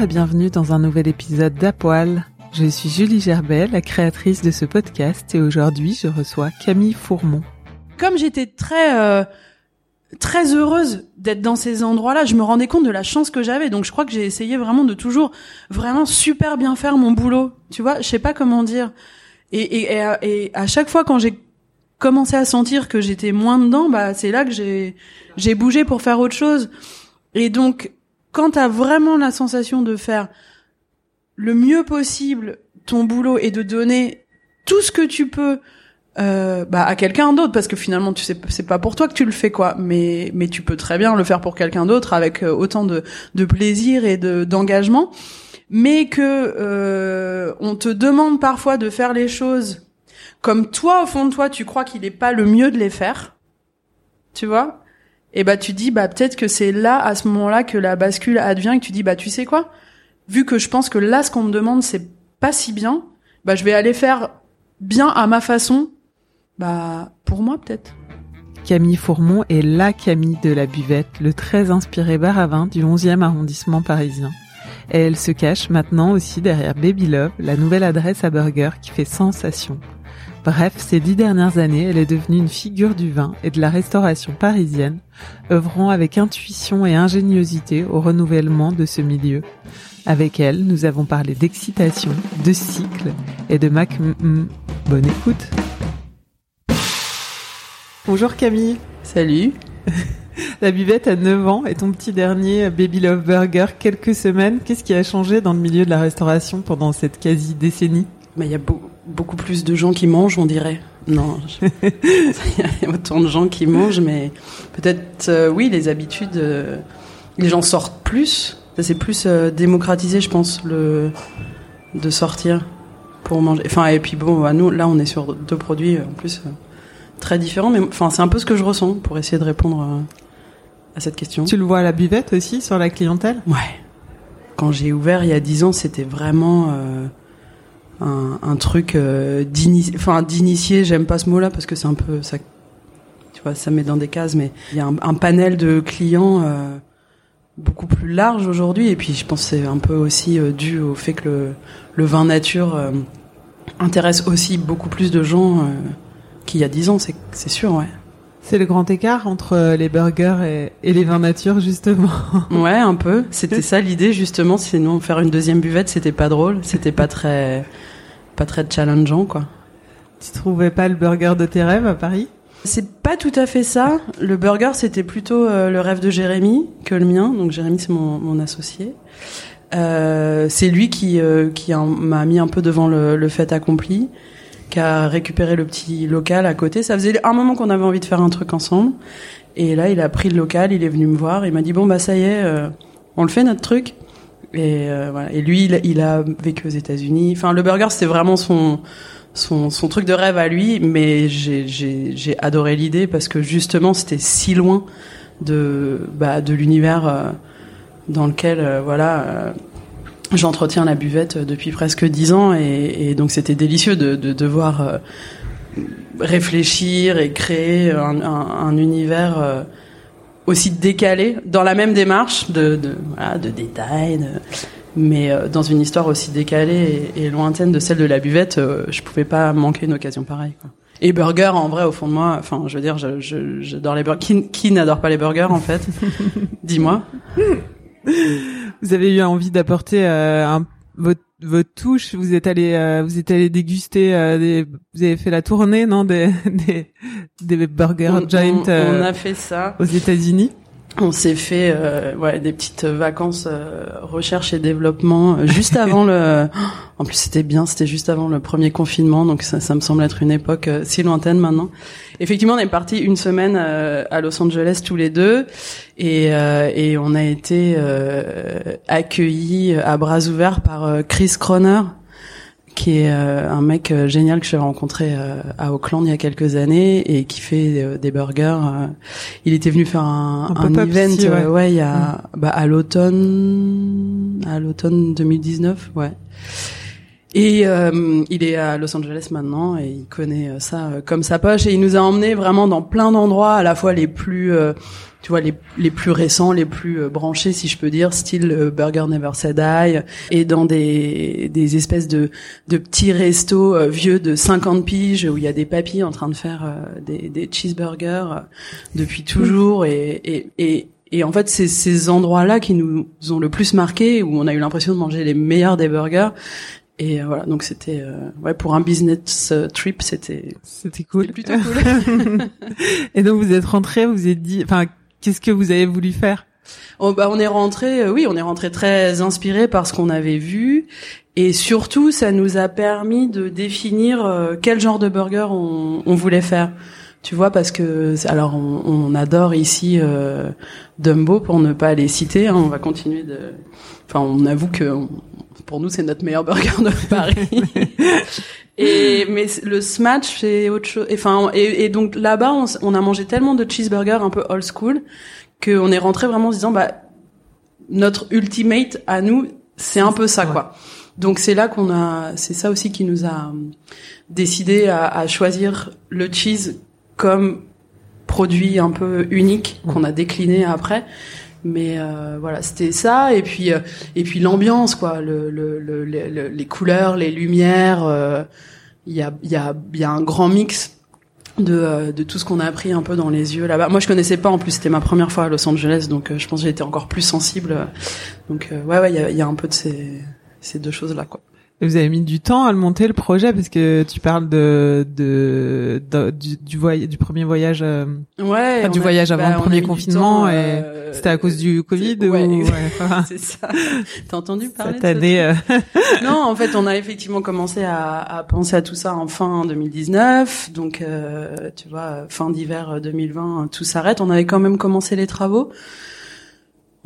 Et bienvenue dans un nouvel épisode d'Apoil. Je suis Julie Gerbet, la créatrice de ce podcast et aujourd'hui je reçois Camille Fourmont. Comme j'étais très euh, très heureuse d'être dans ces endroits-là, je me rendais compte de la chance que j'avais. Donc je crois que j'ai essayé vraiment de toujours vraiment super bien faire mon boulot. Tu vois, je sais pas comment dire. Et, et, et à chaque fois quand j'ai commencé à sentir que j'étais moins dedans, bah c'est là que j'ai j'ai bougé pour faire autre chose. Et donc quand t'as vraiment la sensation de faire le mieux possible ton boulot et de donner tout ce que tu peux euh, bah, à quelqu'un d'autre parce que finalement tu sais c'est pas pour toi que tu le fais quoi. Mais mais tu peux très bien le faire pour quelqu'un d'autre avec euh, autant de de plaisir et de d'engagement. Mais que euh, on te demande parfois de faire les choses comme toi au fond de toi tu crois qu'il est pas le mieux de les faire. Tu vois? Et bah tu dis bah peut-être que c'est là à ce moment-là que la bascule advient et que tu dis bah tu sais quoi? Vu que je pense que là ce qu'on me demande c'est pas si bien bah je vais aller faire bien à ma façon bah pour moi peut-être Camille Fourmont est la Camille de la buvette, le très inspiré bar à vin du 11e arrondissement parisien. Et elle se cache maintenant aussi derrière Baby Love, la nouvelle adresse à burger qui fait sensation. Bref, ces dix dernières années, elle est devenue une figure du vin et de la restauration parisienne, œuvrant avec intuition et ingéniosité au renouvellement de ce milieu. Avec elle, nous avons parlé d'excitation, de cycle et de Mac. Bonne écoute. Bonjour Camille. Salut. La buvette a 9 ans et ton petit dernier Baby Love Burger quelques semaines. Qu'est-ce qui a changé dans le milieu de la restauration pendant cette quasi décennie il y a beaucoup plus de gens qui mangent, on dirait. Non, il y a autant de gens qui mangent, mais peut-être euh, oui, les habitudes, euh, les gens sortent plus. Ça c'est plus euh, démocratisé, je pense, le de sortir pour manger. Enfin et puis bon, à nous là on est sur deux produits en plus très différents, mais enfin c'est un peu ce que je ressens pour essayer de répondre à, cette question. Tu le vois à la buvette aussi sur la clientèle? Ouais. Quand j'ai ouvert il y a dix ans, c'était vraiment un, un, truc euh, d'initié. J'aime pas ce mot-là parce que c'est un peu ça. Tu vois, ça met dans des cases, mais il y a un, panel de clients. Euh, beaucoup plus large aujourd'hui et puis je pense c'est un peu aussi euh, dû au fait que le, le vin nature euh, intéresse aussi beaucoup plus de gens qu'il y a dix ans, c'est, c'est sûr, ouais. C'est le grand écart entre les burgers et, et, les vins nature, justement. Ouais, un peu. C'était ça l'idée, justement. Sinon, faire une deuxième buvette, c'était pas drôle. C'était pas très, pas très challengeant, quoi. Tu trouvais pas le burger de tes rêves à Paris? C'est pas tout à fait ça. Le burger, c'était plutôt euh, le rêve de Jérémy que le mien. Donc Jérémy, c'est mon, mon associé. Euh, c'est lui qui, euh, qui m'a mis un peu devant le, le fait accompli qui a récupéré le petit local à côté. Ça faisait un moment qu'on avait envie de faire un truc ensemble. Et là, il a pris le local, il est venu me voir, il m'a dit bon bah ça y est, euh, on le fait notre truc. Et euh, voilà. Et lui, il, a vécu aux États-Unis. Enfin, le burger, c'était vraiment son son, son truc de rêve à lui, mais j'ai adoré l'idée parce que justement, c'était si loin de bah, de l'univers euh, dans lequel voilà j'entretiens la buvette depuis presque dix ans et, et donc c'était délicieux de, de devoir euh, réfléchir et créer un, un, un univers euh, aussi décalé dans la même démarche de, de, voilà, de détails, de, mais euh, dans une histoire aussi décalée et, et, lointaine de celle de la buvette, euh, je pouvais pas manquer une occasion pareille. Quoi. Et burger, en vrai, au fond de moi, enfin, je veux dire, j'adore les burgers. Qui, qui n'adore pas les burgers, en fait? Dis-moi. Vous avez eu envie d'apporter euh, un, votre votre touche? Vous êtes allé, euh, vous êtes allé déguster, euh, des, vous avez fait la tournée, non, des des, des Burger on, Giant. on, on a fait ça. Aux États-Unis? On s'est fait euh, ouais, des petites vacances euh, recherche et développement euh, juste avant le. En plus, c'était bien, c'était juste avant le premier confinement, donc ça, ça me semble être une époque si lointaine maintenant. Effectivement, on est parti une semaine euh, à Los Angeles tous les deux, et, euh, et on a été accueillis à bras ouverts par Chris Croner, qui est euh, un mec euh, génial que j'ai rencontré euh, à Auckland il y a quelques années et qui fait des burgers. il était venu faire un, un, un event, ouais. ouais. il y a mm. bah, à l'automne, à l'automne 2019, ouais. Et euh, il est à Los Angeles maintenant et il connaît ça comme sa poche et il nous a emmenés vraiment dans plein d'endroits, à la fois les plus tu vois les, les plus récents, les plus euh, branchés si je peux dire, style euh, Burger Never Said et dans des des espèces de de petits restos euh, vieux de 50 piges où il y a des papis en train de faire des des cheeseburgers depuis toujours et et, et et en fait, c'est ces endroits-là qui nous ont le plus marqué, où on a eu l'impression de manger les meilleurs des burgers. Et voilà, donc c'était euh, ouais pour un business trip, c'était c'était cool, plutôt cool. et donc vous êtes rentré, vous êtes dit, enfin Qu'est-ce que vous avez voulu faire? Oh, bah, on est rentré, euh, oui, on est rentré très inspiré par ce qu'on avait vu, et surtout, ça nous a permis de définir euh, quel genre de burger on, on, voulait faire. Tu vois, parce que alors on, on adore ici euh, Dumbo pour ne pas les citer. Hein, on va continuer de. Enfin, on avoue que pour nous c'est notre meilleur burger de Paris. Et mais le smash c'est autre chose. Enfin et, et donc là-bas on, on, a mangé tellement de cheeseburgers un peu old school qu'on est rentré vraiment en se disant bah notre ultimate à nous c'est un peu ça ouais. quoi. Donc c'est là qu'on a c'est ça aussi qui nous a décidé à, à choisir le cheese comme produit un peu unique qu'on a décliné après mais euh, voilà c'était ça et puis euh, et puis l'ambiance quoi le, le, le, les couleurs les lumières euh, il y a y a y un grand mix de, tout ce qu'on a appris un peu dans les yeux là-bas. Moi, je connaissais pas. En plus, c'était ma première fois à Los Angeles, donc je pense que été encore plus sensible. Donc, ouais, ouais, il y a, un peu de ces, ces deux choses-là, quoi. Vous avez mis du temps à le monter le projet parce que tu parles de, de, de du, du, voyage, du premier voyage, euh, ouais, enfin, du voyage avant bah, le premier confinement temps, et euh, c'était à cause du Covid ouais, ou ouais, enfin, c'est ça. T'as entendu parler cette de année euh... Non, en fait, on a effectivement commencé à, à, penser à tout ça en fin 2019, donc euh, tu vois, fin d'hiver 2020, tout s'arrête. On avait quand même commencé les travaux.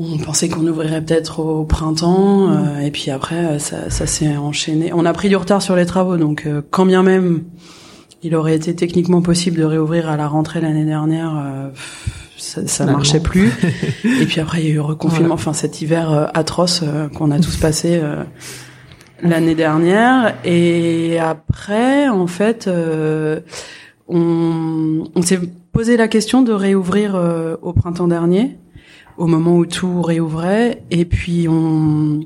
On pensait qu'on ouvrirait peut-être au printemps, euh, et puis après, ça, ça s'est enchaîné. On a pris du retard sur les travaux, donc euh, quand bien même il aurait été techniquement possible de réouvrir à la rentrée l'année dernière, euh, ça, ça marchait plus. et puis après, il y a eu le reconfinement, voilà. enfin cet hiver euh, atroce euh, qu'on a tous passé l'année dernière. Et après, en fait, on, on s'est posé la question de réouvrir au printemps dernier au moment où tout réouvrait et puis on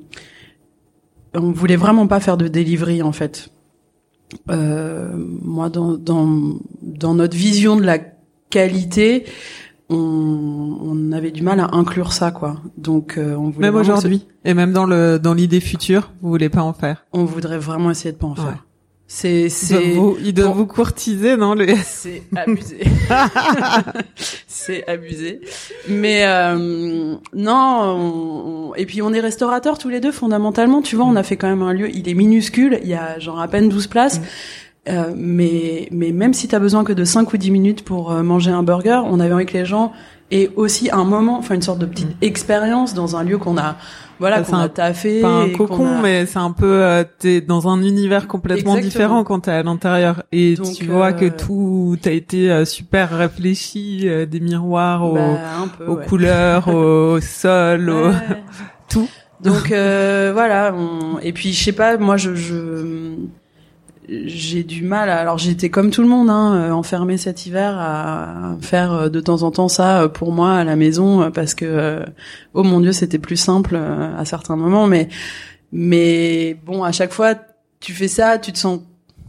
on voulait vraiment pas faire de delivery en fait. Euh, moi dans dans dans notre vision de la qualité, on, on avait du mal à inclure ça quoi. Donc euh, on voulait même aujourd'hui se... et même dans le dans l'idée future, vous voulez pas en faire? On voudrait vraiment essayer de pas en ouais. C'est c'est il doit vous courtiser non le c'est abusé. c'est abusé. Mais euh, non on, et puis on est restaurateurs tous les deux fondamentalement, tu vois, on a fait quand même un lieu, il est minuscule, il y a genre à peine 12 places. Mm. Euh, mais mais même si tu as besoin que de 5 ou 10 minutes pour euh, manger un burger, on avait envie que les gens aient aussi un moment, enfin une sorte de petite mm. expérience dans un lieu qu'on a voilà qu'on a taffé pas un cocon a... mais c'est un peu euh, t'es dans un univers complètement Exactement. différent quand t'es à l'intérieur et Donc, tu vois euh... que tout a été euh, super réfléchi euh, des miroirs aux, bah, peu, aux ouais. couleurs au sol ouais. au... tout donc euh, voilà on... et puis je sais pas moi je, je j'ai du mal. À... Alors j'étais comme tout le monde, hein, enfermé cet hiver à faire euh, de temps en temps ça euh, pour moi à la maison parce que oh mon dieu c'était plus simple euh, à certains moments. Mais mais bon à chaque fois tu fais ça, tu te sens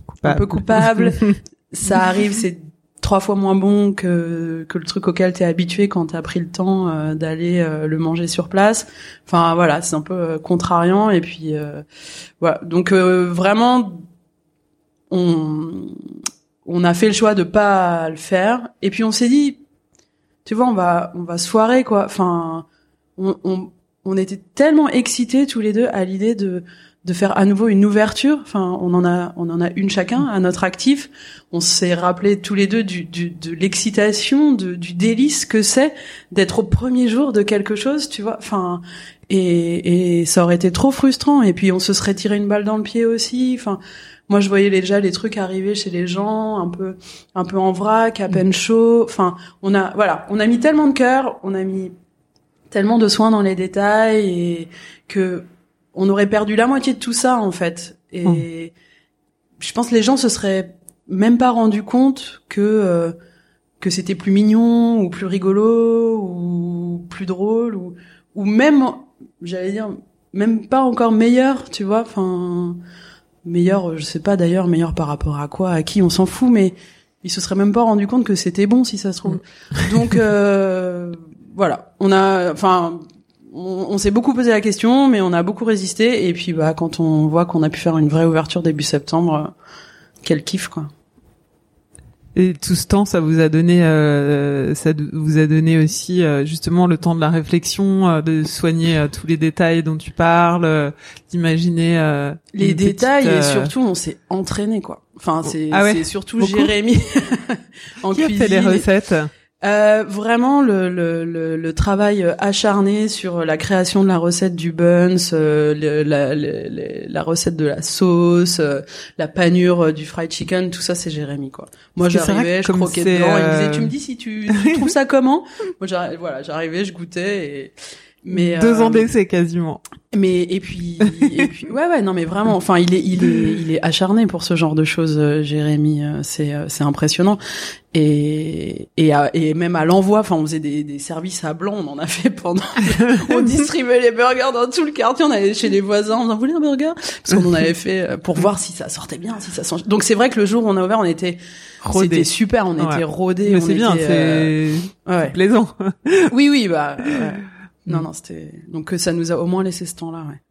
coupable. un peu coupable. ça arrive, c'est trois fois moins bon que que le truc auquel t'es habitué quand t'as pris le temps euh, d'aller euh, le manger sur place. Enfin voilà, c'est un peu euh, contrariant et puis voilà. Donc vraiment, on on a fait le choix de pas le faire et puis on s'est dit, tu vois, on va on va se foirer quoi. Enfin, on on, on était tellement excités tous les deux à l'idée de de faire à nouveau une ouverture. Enfin, on en a, on en a une chacun à notre actif. On s'est rappelé tous les deux du, du de l'excitation, du délice que c'est d'être au premier jour de quelque chose, tu vois. Enfin, et, et ça aurait été trop frustrant. Et puis on se serait tiré une balle dans le pied aussi. Enfin, moi je voyais déjà les trucs arriver chez les gens, un peu, un peu en vrac, à peine chaud. Enfin, on a, voilà, on a mis tellement de cœur, on a mis tellement de soins dans les détails et que on aurait perdu la moitié de tout ça en fait. Et hmm. je pense que les gens se seraient même pas rendu compte que euh, que c'était plus mignon ou plus rigolo ou plus drôle ou ou même j'allais dire même pas encore meilleur, tu vois, enfin meilleur, je sais pas d'ailleurs meilleur par rapport à quoi, à qui, on s'en fout, mais ils se seraient même pas rendu compte que c'était bon si ça se trouve. Hmm. Donc euh, voilà, on a, enfin on, s'est beaucoup posé la question, mais on a beaucoup résisté. Et puis, bah, quand on voit qu'on a pu faire une vraie ouverture début septembre, quel kiff, quoi. Et tout ce temps, ça vous a donné, euh, ça vous a donné aussi euh, justement le temps de la réflexion, de soigner tous les détails dont tu parles, d'imaginer les détails et surtout on s'est entraîné quoi. Enfin c'est ah surtout Jérémy en Qui cuisine. A fait les recettes euh, vraiment le, le, le, le, travail acharné sur la création de la recette du buns, euh, la, la, recette de la sauce, euh, la panure du fried chicken, tout ça c'est Jérémy quoi. Moi j'arrivais, je croquais dedans, il me disait tu me dis si tu, tu trouves ça comment? Moi j'arrivais, voilà, j'arrivais, je goûtais et mais deux ans d'essai quasiment. Mais et puis et puis ouais ouais non mais vraiment enfin il est il est il est acharné pour ce genre de choses Jérémy c'est c'est impressionnant. Et et, et même à l'envoi enfin on faisait des, des services à blanc on en a fait pendant on distribuait les burgers dans tout le quartier on allait chez les voisins on en voulait un burger? Parce qu'on en avait fait euh, pour voir si ça sortait bien si ça sent... donc c'est vrai que le jour où on a ouvert on était c'était super on était rodés mais c'est bien c'est euh... plaisant. Oui oui bah non non c'était donc ça nous a au moins laissé ce temps là ouais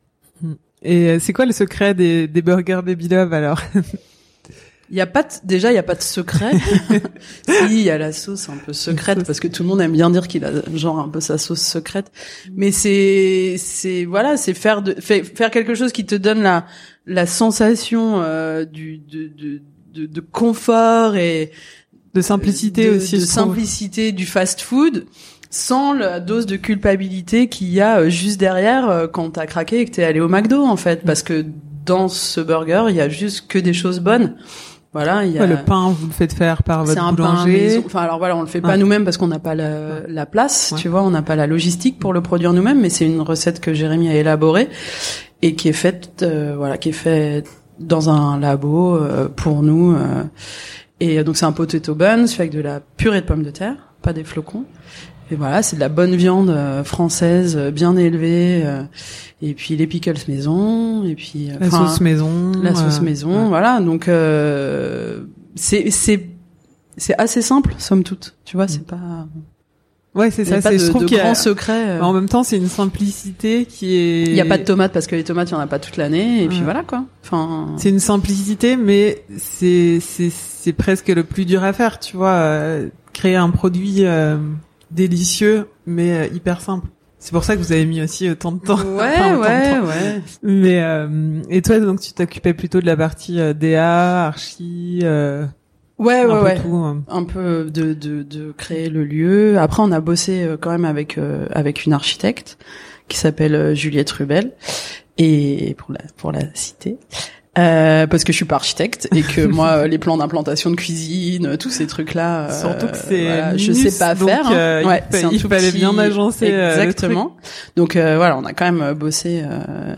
et euh, c'est quoi le secret des, des burgers Baby Love alors? Il y a pas de, déjà il y a pas de secret. si il y a la sauce un peu secrète parce que tout le monde aime bien dire qu'il a genre un peu sa sauce secrète. Mais c'est c'est voilà c'est faire de faire quelque chose qui te donne la la sensation euh, du de, de, de, de confort et de simplicité aussi de simplicité du fast food sans la dose de culpabilité qu'il y a euh, juste derrière euh, quand t'as craqué et que t'es allé au McDo en fait parce que dans ce burger il y a juste que des choses bonnes voilà, il y a... le pain, vous le faites faire par votre un boulanger. Enfin, alors voilà, on le fait pas nous-mêmes parce qu'on n'a pas la, la place, tu vois, on n'a pas la logistique pour le produire nous-mêmes, mais c'est une recette que Jérémy a élaborée et qui est faite, euh, voilà, qui est faite dans un labo euh, pour nous. Euh, et donc c'est un potato buns fait avec de la purée de pommes de terre, pas des flocons. Et voilà, c'est de la bonne viande française, bien élevée et puis les pickles maison, et puis la sauce maison, la sauce maison, voilà. Donc euh, c'est c'est c'est assez simple, somme toute. Tu vois, c'est mm. pas. Ouais, c'est ça. C'est je trouve qu'il y a secret. Euh. En même temps, c'est une simplicité qui est. Il y a pas de tomates parce que les tomates, il y en a pas toute l'année, et puis voilà quoi. Enfin. C'est une simplicité, mais c'est c'est c'est presque le plus dur à faire, tu vois. Euh, créer un produit délicieux, mais hyper simple. C'est pour ça que vous avez mis aussi autant de temps. Ouais, ouais, ouais. Mais euh, et toi donc tu t'occupais plutôt de la partie euh, DA, archi. Euh, ouais, ouais, ouais. Hein. Un peu de, de de créer le lieu. Après, on a bossé euh, quand même avec euh, avec une architecte qui s'appelle Juliette Rubel et pour la pour la citer. Euh, parce que je suis pas architecte et que moi les plans d'implantation de cuisine tous ces trucs là euh, surtout que c'est voilà, je sais pas faire hein. euh, ouais, il, fallait bien agencer exactement. Donc voilà on a quand même bossé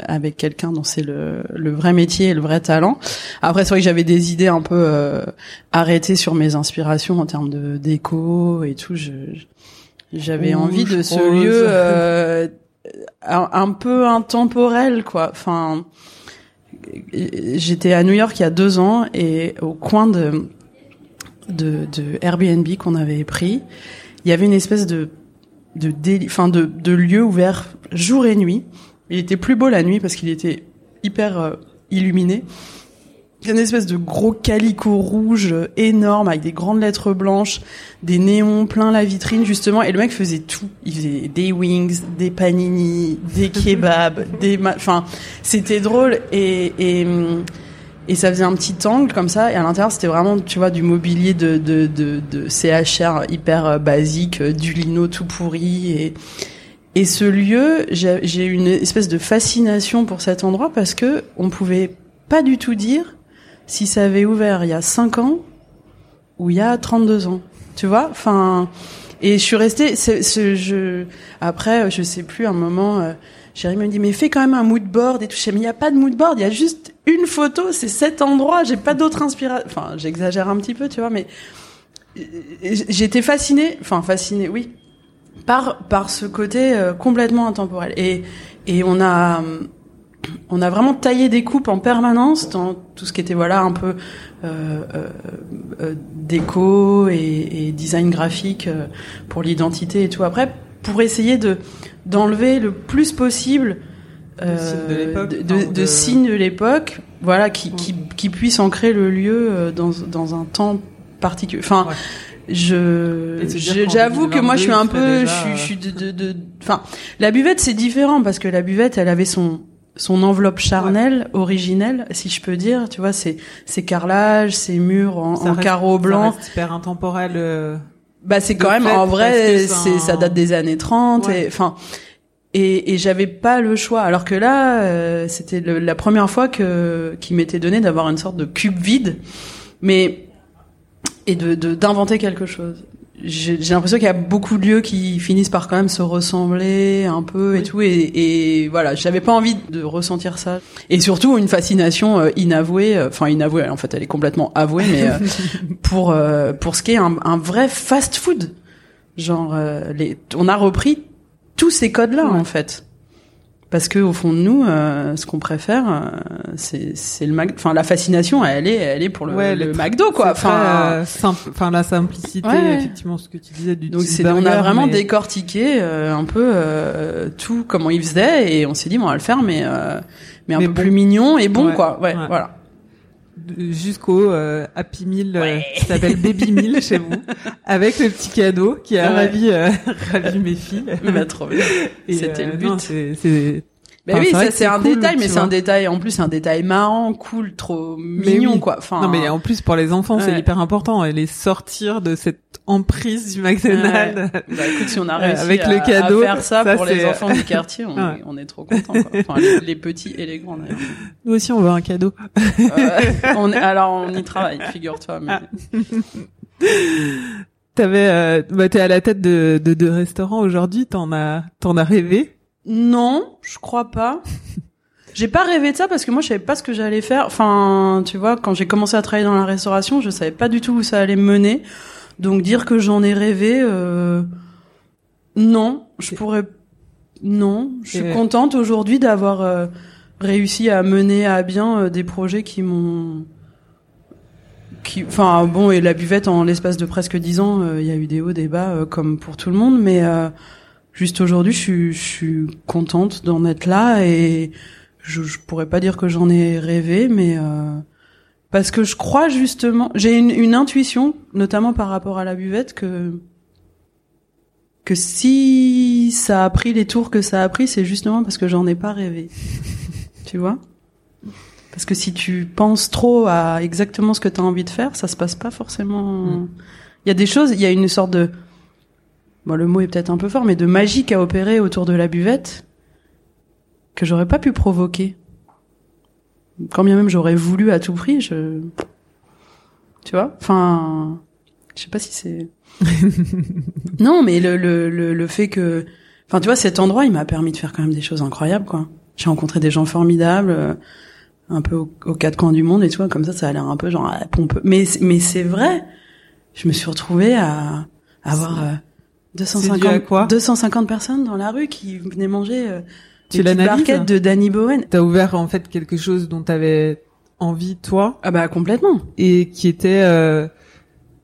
avec quelqu'un dont c'est le, le vrai métier et le vrai talent. Après c'est vrai que j'avais des idées un peu arrêtées sur mes inspirations en termes de déco et tout. Je j'avais envie de ce lieu un, un peu intemporel quoi. Enfin j'étais à New York il y a deux ans et au coin de de, Airbnb qu'on avait pris, il y avait une espèce de, de lieu ouvert jour et nuit. Il était plus beau la nuit parce qu'il était hyper euh, illuminé. Il y a une espèce de gros calico rouge énorme avec des grandes lettres blanches, des néons plein la vitrine justement. Et le mec faisait tout. Il faisait des wings, des panini, des kebabs, des, enfin, c'était drôle et, et et ça faisait un petit angle comme ça et à l'intérieur c'était vraiment tu vois du mobilier de de de, de CHR hyper euh, basique, euh, du lino tout pourri et et ce lieu, j'ai une espèce de fascination pour cet endroit parce que on pouvait pas du tout dire si ça avait ouvert il y a 5 ans ou il y a 32 ans. Tu vois Enfin, et je suis restée. Ce, je, après, je sais plus, un moment, euh, Jérémy me dit mais fais quand même un mood board et tout. Je mais il y a pas de mood board, il y a juste une photo, c'est cet endroit. J'ai pas d'autre inspiration. Enfin, j'exagère un petit peu, tu vois, mais euh, j'étais fascinée. Enfin, fascinée, oui, par par ce côté euh, complètement intemporel. Et et on a on a vraiment taillé des coupes en permanence dans tout ce qui était voilà un peu euh, euh, euh déco et, et, design graphique euh, pour l'identité et tout. Après pour essayer de d'enlever le plus possible euh, de, de, de, signes de l'époque voilà qui, qui, qui puisse ancrer le lieu dans dans un temps particulier. Enfin je j'avoue que moi je suis un peu je, je suis de de enfin la buvette c'est différent parce que la buvette elle avait son son enveloppe charnelle, originelle, si je peux dire. Tu vois, c'est c'est carrelage, c'est murs en, en carreau blanc. Ça super intemporel. Euh, bah c'est quand même en vrai, c'est ça date des années 30 et enfin et, et j'avais pas le choix. Alors que là, euh, c'était la première fois que qui m'était donné d'avoir une sorte de cube vide, mais et de d'inventer quelque chose j'ai l'impression qu'il y a beaucoup de lieux qui finissent par quand même se ressembler un peu et tout et, et voilà j'avais pas envie de ressentir ça. Et surtout une fascination euh, inavouée euh, enfin inavouée en fait elle est complètement avouée mais euh, pour pour ce qui est un, un vrai fast food genre les on a repris tous ces codes là en fait parce que au fond de nous, euh, ce qu'on préfère, euh, c'est c'est le Mac. Enfin, la fascination, elle est elle est pour le, le McDo, quoi. Enfin, simple. Enfin, la simplicité, effectivement, ce que tu disais du. Donc, c'est on a vraiment décortiqué euh, un peu tout comment ils faisaient et on s'est dit, bon, on va le faire, mais mais un peu plus mignon et bon, quoi. Ouais, voilà jusqu'au euh, Happy Meal euh, qui s'appelle Baby Meal chez vous, avec le petit cadeau qui a ravi, euh, ravi mes filles. Bah, trop bien. C'était le but. c'est bah oui, ça c'est un détail, mais c'est un détail. En plus, c'est un détail marrant, cool, trop mignon, quoi. Enfin. Non, mais en plus pour les enfants, c'est hyper important. Et les sortir de cette emprise du McDonald's. Bah écoute, si on a réussi avec le cadeau, à faire ça, pour les enfants du quartier, on, est, on est trop contents. Enfin, les, petits et les grands. D'ailleurs. Nous aussi, on veut un cadeau. on alors on y travaille, figure-toi. Mais... T'avais, euh, bah, t'es à la tête de, de deux restaurants aujourd'hui. T'en as, t'en as rêvé? Non, je crois pas. J'ai pas rêvé de ça parce que moi je savais pas ce que j'allais faire. Enfin, tu vois, quand j'ai commencé à travailler dans la restauration, je savais pas du tout où ça allait me mener. Donc dire que j'en ai rêvé, euh... non, je pourrais, non. Je suis contente aujourd'hui d'avoir euh, réussi à mener à bien euh, des projets qui m'ont, qui, enfin bon, et la buvette en l'espace de presque dix ans, il y a eu des hauts, des bas comme pour tout le monde, mais juste aujourd'hui, je suis, je suis contente d'en être là et je, je pourrais pas dire que j'en ai rêvé, mais euh, parce que je crois justement, j'ai une, une, intuition, notamment par rapport à la buvette, que que si ça a pris les tours que ça a pris, c'est justement parce que j'en ai pas rêvé. tu vois? Parce que si tu penses trop à exactement ce que tu as envie de faire, ça se passe pas forcément. Mm. Il y a des choses, il y a une sorte de bon, le mot est peut-être un peu fort, mais de magie à opérer autour de la buvette que j'aurais pas pu provoquer. Quand bien même j'aurais voulu à tout prix, je, tu vois, enfin, je sais pas si c'est. non, mais le, le, le, le fait que, enfin, tu vois, cet endroit, il m'a permis de faire quand même des choses incroyables, quoi. J'ai rencontré des gens formidables, euh, un peu aux, quatre coins du monde et tout, comme ça, ça a l'air un peu genre pompeux. Mais mais c'est vrai, je me suis retrouvée à, avoir euh, 250, quoi? 250 personnes dans la rue qui venaient manger euh, tu barquettes de Danny Bowen. T'as ouvert en fait quelque chose dont t'avais envie toi? Ah bah complètement. Et qui était, euh,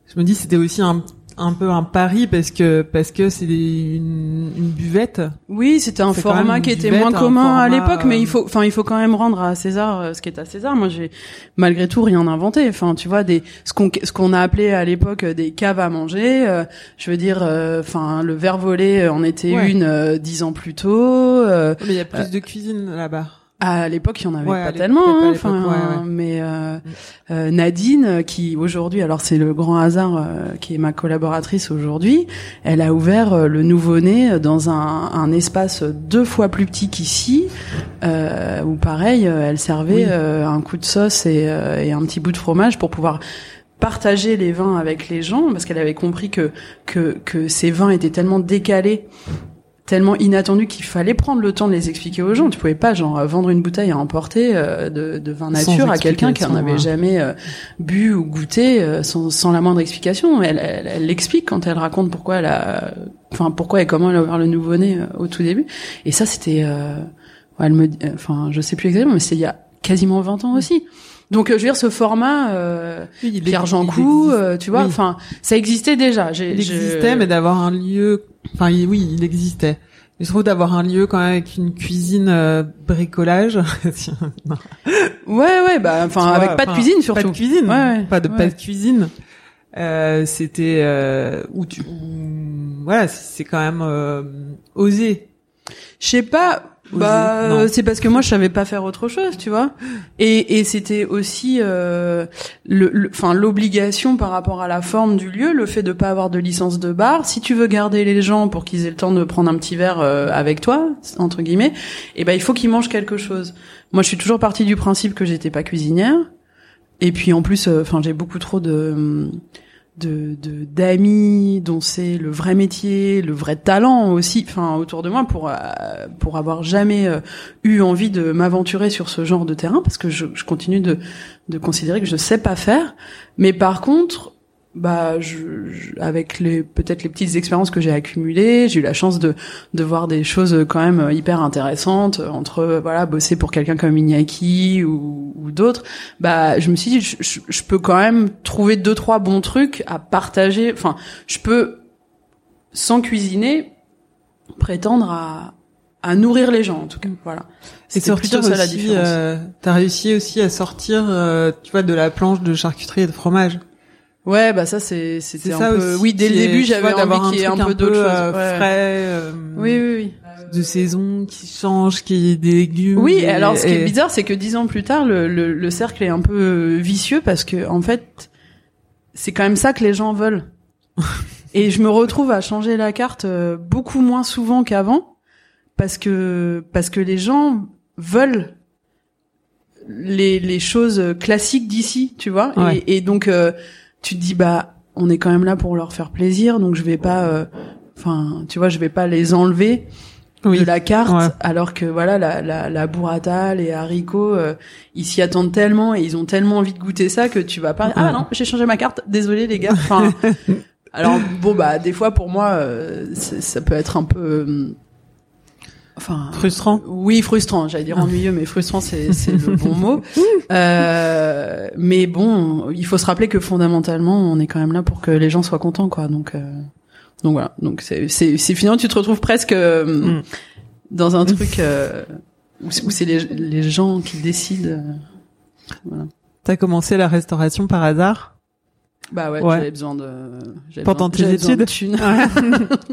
je me dis c'était aussi un un peu un pari parce que parce que c'est une, une buvette. Oui, c'était un format qui était moins commun à l'époque, mais il faut, enfin, il faut quand même rendre à César euh, ce qui est à César. Moi, j'ai malgré tout rien inventé. Enfin, tu vois, des ce qu'on ce qu'on a appelé à l'époque des caves à manger. Euh, je veux dire, euh, enfin, le verre volé en était une dix ans plus tôt. mais il y a plus de cuisine là-bas. À l'époque, il y en avait pas tellement. Hein, mais euh, euh, Nadine, qui aujourd'hui, alors c'est le grand hasard, euh, qui est ma collaboratrice aujourd'hui, elle a ouvert euh, le nouveau-né dans un, un, espace deux fois plus petit qu'ici, où pareil, elle servait un coup de sauce et, et un petit bout de fromage pour pouvoir partager les vins avec les gens parce qu'elle avait compris que que que ces vins étaient tellement décalés tellement inattendu qu'il fallait prendre le temps de les expliquer aux gens. Tu pouvais pas genre vendre une bouteille à emporter euh, de, de, vin nature à quelqu'un qui en avait jamais euh, bu ou goûté euh, sans, sans, la moindre explication. Elle, elle, l'explique quand elle raconte pourquoi elle a, enfin pourquoi et comment elle a ouvert le nouveau-né au tout début. Et ça c'était, elle me, enfin je sais plus exactement, mais c'est il y a quasiment 20 ans aussi. Donc, je veux dire, ce format, euh, Pierre Jean-Cou, tu vois, enfin, ça existait déjà. Il existait, mais d'avoir un lieu Enfin, oui, il existait. Je trouve d'avoir un lieu quand même avec une cuisine euh, bricolage. ouais, ouais, bah, enfin, avec pas de cuisine surtout. Pas de cuisine, ouais, pas de pas de cuisine. Euh, c'était euh, où tu, voilà, c'est quand même euh, osé. Je sais pas. Bah, c'est parce que moi je savais pas faire autre chose, tu vois. Et, et c'était aussi, euh, le, enfin l'obligation par rapport à la forme du lieu, le fait de pas avoir de licence de bar. Si tu veux garder les gens pour qu'ils aient le temps de prendre un petit verre euh, avec toi, entre guillemets, et eh ben il faut qu'ils mangent quelque chose. Moi, je suis toujours partie du principe que j'étais pas cuisinière. Et puis en plus, euh, enfin j'ai beaucoup trop de de d'amis dont c'est le vrai métier, le vrai talent aussi, enfin autour de moi pour euh, pour avoir jamais euh, eu envie de m'aventurer sur ce genre de terrain parce que je, je continue de de considérer que je sais pas faire, mais par contre bah je, avec les peut-être les petites expériences que j'ai accumulées j'ai eu la chance de de voir des choses quand même hyper intéressantes entre voilà bosser pour quelqu'un comme Iñaki ou, ou d'autres. Bah je me suis dit je, je, peux quand même trouver deux trois bons trucs à partager. Enfin je peux sans cuisiner prétendre à à nourrir les gens en tout cas. Voilà. Et sortir ça la différence. euh, t'as réussi aussi à sortir euh, tu vois de la planche de charcuterie et de fromage Ouais, bah ça c'est c'était un peu oui dès le début j'avais envie qu'il y ait un peu d'autres choses. euh, frais euh, oui oui. oui de saison qui change qui est des légumes oui alors ce qui est bizarre c'est que dix ans plus tard le, le, le cercle est un peu vicieux parce que en fait c'est quand même ça que les gens veulent. Et je me retrouve à changer la carte euh, beaucoup moins souvent qu'avant parce que parce que les gens veulent les les choses classiques d'ici tu vois et, et, donc tu te dis bah on est quand même là pour leur faire plaisir, donc je vais pas, euh, enfin tu vois, je vais pas les enlever de la carte, alors que voilà la la, la burrata, les haricots, euh, ils s'y attendent tellement et ils ont tellement envie de goûter ça que tu vas pas ah non j'ai changé ma carte, désolé les gars. Enfin alors bon bah des fois pour moi euh, ça peut être un peu Enfin, frustrant. Oui, frustrant. J'allais dire ennuyeux, mais frustrant, c'est le bon mot. Euh, mais bon, il faut se rappeler que fondamentalement, on est quand même là pour que les gens soient contents, quoi. Donc, euh, donc voilà. Donc c'est finalement, tu te retrouves presque euh, mm. dans un truc euh, où, c'est les, les gens qui décident. Euh, voilà. T'as commencé la restauration par hasard? Bah ouais, j'avais besoin de. Pendant tes études.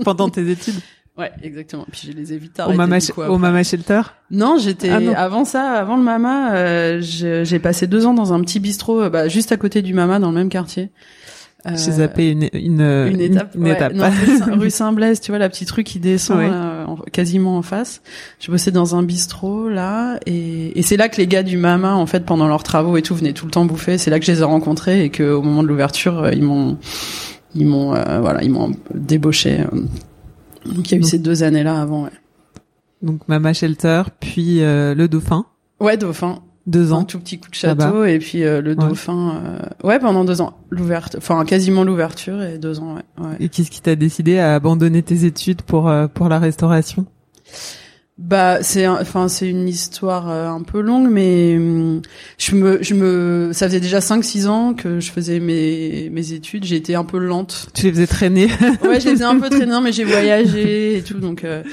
Pendant tes études. Ouais, exactement. Puis je les ai vite Au Mama, au Mama Shelter Non, j'étais ah avant ça, avant le Mama, euh, j'ai passé deux ans dans un petit bistrot, euh, bah, juste à côté du Mama, dans le même quartier. Euh, j'ai zappé une, une, une étape, une, étape. Non, rue Saint-Blaise, tu vois la petite rue qui descend quasiment en face. Je bossais dans un bistrot là, et, et c'est là que les gars du Mama, en fait, pendant leurs travaux et tout, venaient tout le temps bouffer. C'est là que je les ai rencontrés et que au moment de l'ouverture, euh, ils m'ont, ils m'ont, voilà, ils m'ont débauché. Donc il y a eu ces deux années-là avant. Ouais. Donc Mama Shelter, puis euh, le Dauphin. Ouais, Dauphin. Deux ans. Un tout petit coup de château et puis euh, le Dauphin. Euh, ouais, pendant deux ans. L'ouverture, enfin quasiment l'ouverture et deux ans. Ouais. ouais. Et qu'est-ce qui t'a décidé à abandonner tes études pour pour la restauration? Bah c'est enfin c'est une histoire euh, un peu longue mais hum, je me je me ça faisait déjà 5 6 ans que je faisais mes mes études, j'ai été un peu lente. Tu les faisais traîner. ouais, je les faisais un peu traîner mais j'ai voyagé et tout donc euh,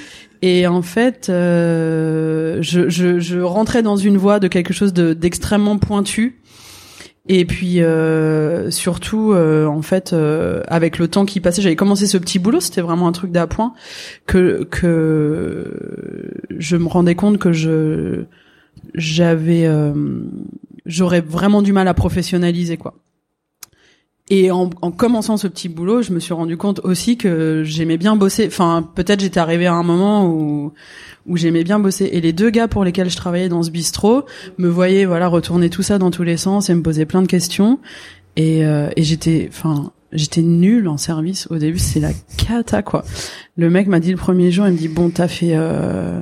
et en fait euh, je, je je rentrais dans une voie de quelque chose de d'extrêmement pointu et puis euh, surtout, euh, en fait, euh, avec le temps qui passait, j'avais commencé ce petit boulot, c'était vraiment un truc d'appoint que que je me rendais compte que je j'avais j'aurais vraiment du mal à professionnaliser quoi. Et en, en, commençant ce petit boulot, je me suis rendu compte aussi que j'aimais bien bosser. Enfin, peut-être j'étais arrivé à un moment où où j'aimais bien bosser. Et les deux gars pour lesquels je travaillais dans ce bistrot me voyaient voilà retourner tout ça dans tous les sens et me poser plein de questions. Et, euh, et j'étais, enfin, j'étais nulle en service au début. C'est la cata quoi. Le mec m'a dit le premier jour, il me dit bon t'as fait, euh,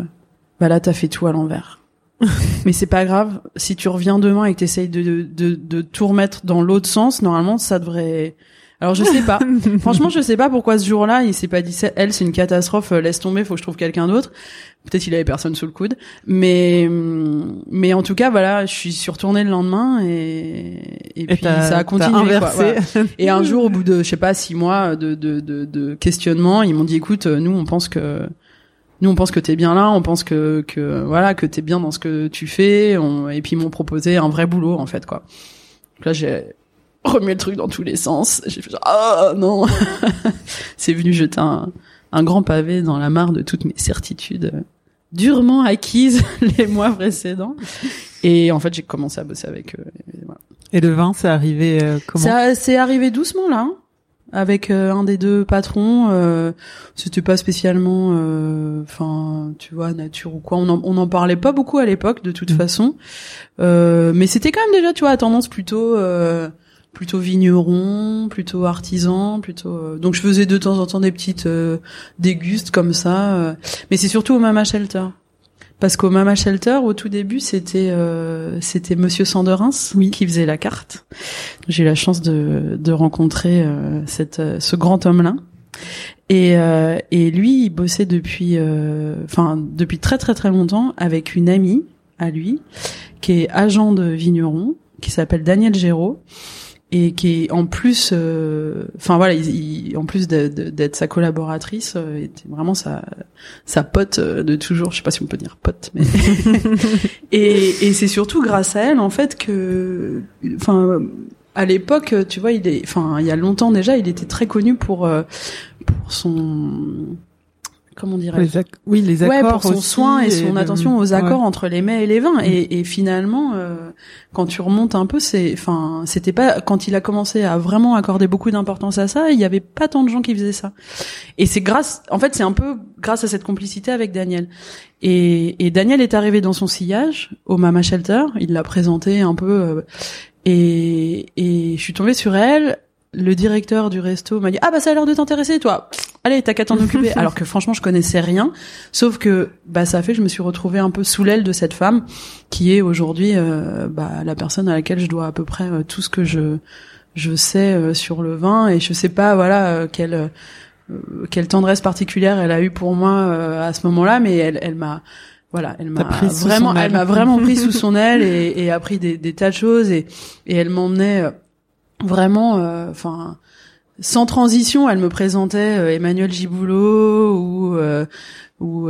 bah là t'as fait tout à l'envers. mais c'est pas grave. Si tu reviens demain et que t'essayes de, de, de, de tout remettre dans l'autre sens, normalement, ça devrait... Alors je sais pas. Franchement, je sais pas pourquoi ce jour-là, il s'est pas dit elle, c'est une catastrophe, euh, laisse tomber, faut que je trouve quelqu'un d'autre. Peut-être il avait personne sous le coude, mais mais en tout cas voilà, je suis retournée le lendemain et et, puis ça a continué. Quoi, Et un jour, au bout de je sais pas six mois de de de, de questionnement, ils m'ont dit écoute, nous on pense que nous on pense que t'es bien là, on pense que que voilà que t'es bien dans ce que tu fais, et puis ils m'ont proposé un vrai boulot en fait quoi. Donc là j'ai remué le truc dans tous les sens, j'ai fait genre ah non, c'est venu jeter un, un grand pavé dans la mare de toutes mes certitudes durement acquises les mois précédents. Et en fait j'ai commencé à bosser avec eux. Et, voilà. et le vin c'est arrivé euh, comment? Ça c'est arrivé doucement là. Hein avec euh, un des deux patrons euh, c'était pas spécialement euh, enfin tu vois nature ou quoi. On en, on en parlait pas beaucoup à l'époque de toute mm. façon. Euh, mais c'était quand même déjà tu vois à tendance plutôt plutôt vigneron plutôt artisan plutôt donc je faisais de temps en temps des petites dégustes comme ça mais c'est surtout au Mama Shelter parce qu'au Mama Shelter, au tout début, c'était euh, c'était Monsieur Sanderins oui. qui faisait la carte. J'ai eu la chance de, de rencontrer euh, cette, euh, ce grand homme-là. Et, euh, et lui, il bossait depuis, enfin depuis très très très longtemps avec une amie à lui, qui est agent de vigneron, qui s'appelle Daniel Géraud et qui est en plus euh, enfin voilà il, en plus d'être sa collaboratrice euh, était vraiment sa sa pote euh, de toujours. Je sais pas si on peut dire pote mais et, et c'est surtout grâce à elle en fait que enfin à l'époque tu vois il est enfin il y a longtemps déjà il était très connu pour pour son comment dirais Oui, les accords. Ouais, pour son soin et son attention aux accords entre les mets et les vins. Et, et finalement, euh, quand tu remontes un peu, c'est, enfin, c'était pas quand il a commencé à vraiment accorder beaucoup d'importance à ça, il y avait pas tant de gens qui faisaient ça. Et c'est grâce, en fait, c'est un peu grâce à cette complicité avec Daniel. Et, et Daniel est arrivé dans son sillage au Mama Shelter. Il l'a présenté un peu. Euh, et, et je suis tombée sur elle le directeur du resto m'a dit ah bah ça a l'air de t'intéresser toi. Allez t'as qu'à t'en occuper. Alors que franchement je connaissais rien. Sauf que bah ça a fait que je me suis retrouvée un peu sous l'aile de cette femme qui est aujourd'hui euh, bah, la personne à laquelle je dois à peu près euh, tout ce que je je sais euh, sur le vin. Et je sais pas voilà quelle quelle tendresse particulière elle a eu pour moi à ce moment-là. Mais elle elle m'a voilà, elle m'a vraiment, elle m'a vraiment pris sous son aile et, et appris des, des tas de choses. Et, et elle m'emmenait vraiment, euh, enfin, sans transition, elle me présentait euh, Emmanuel Giboulot ou euh, ou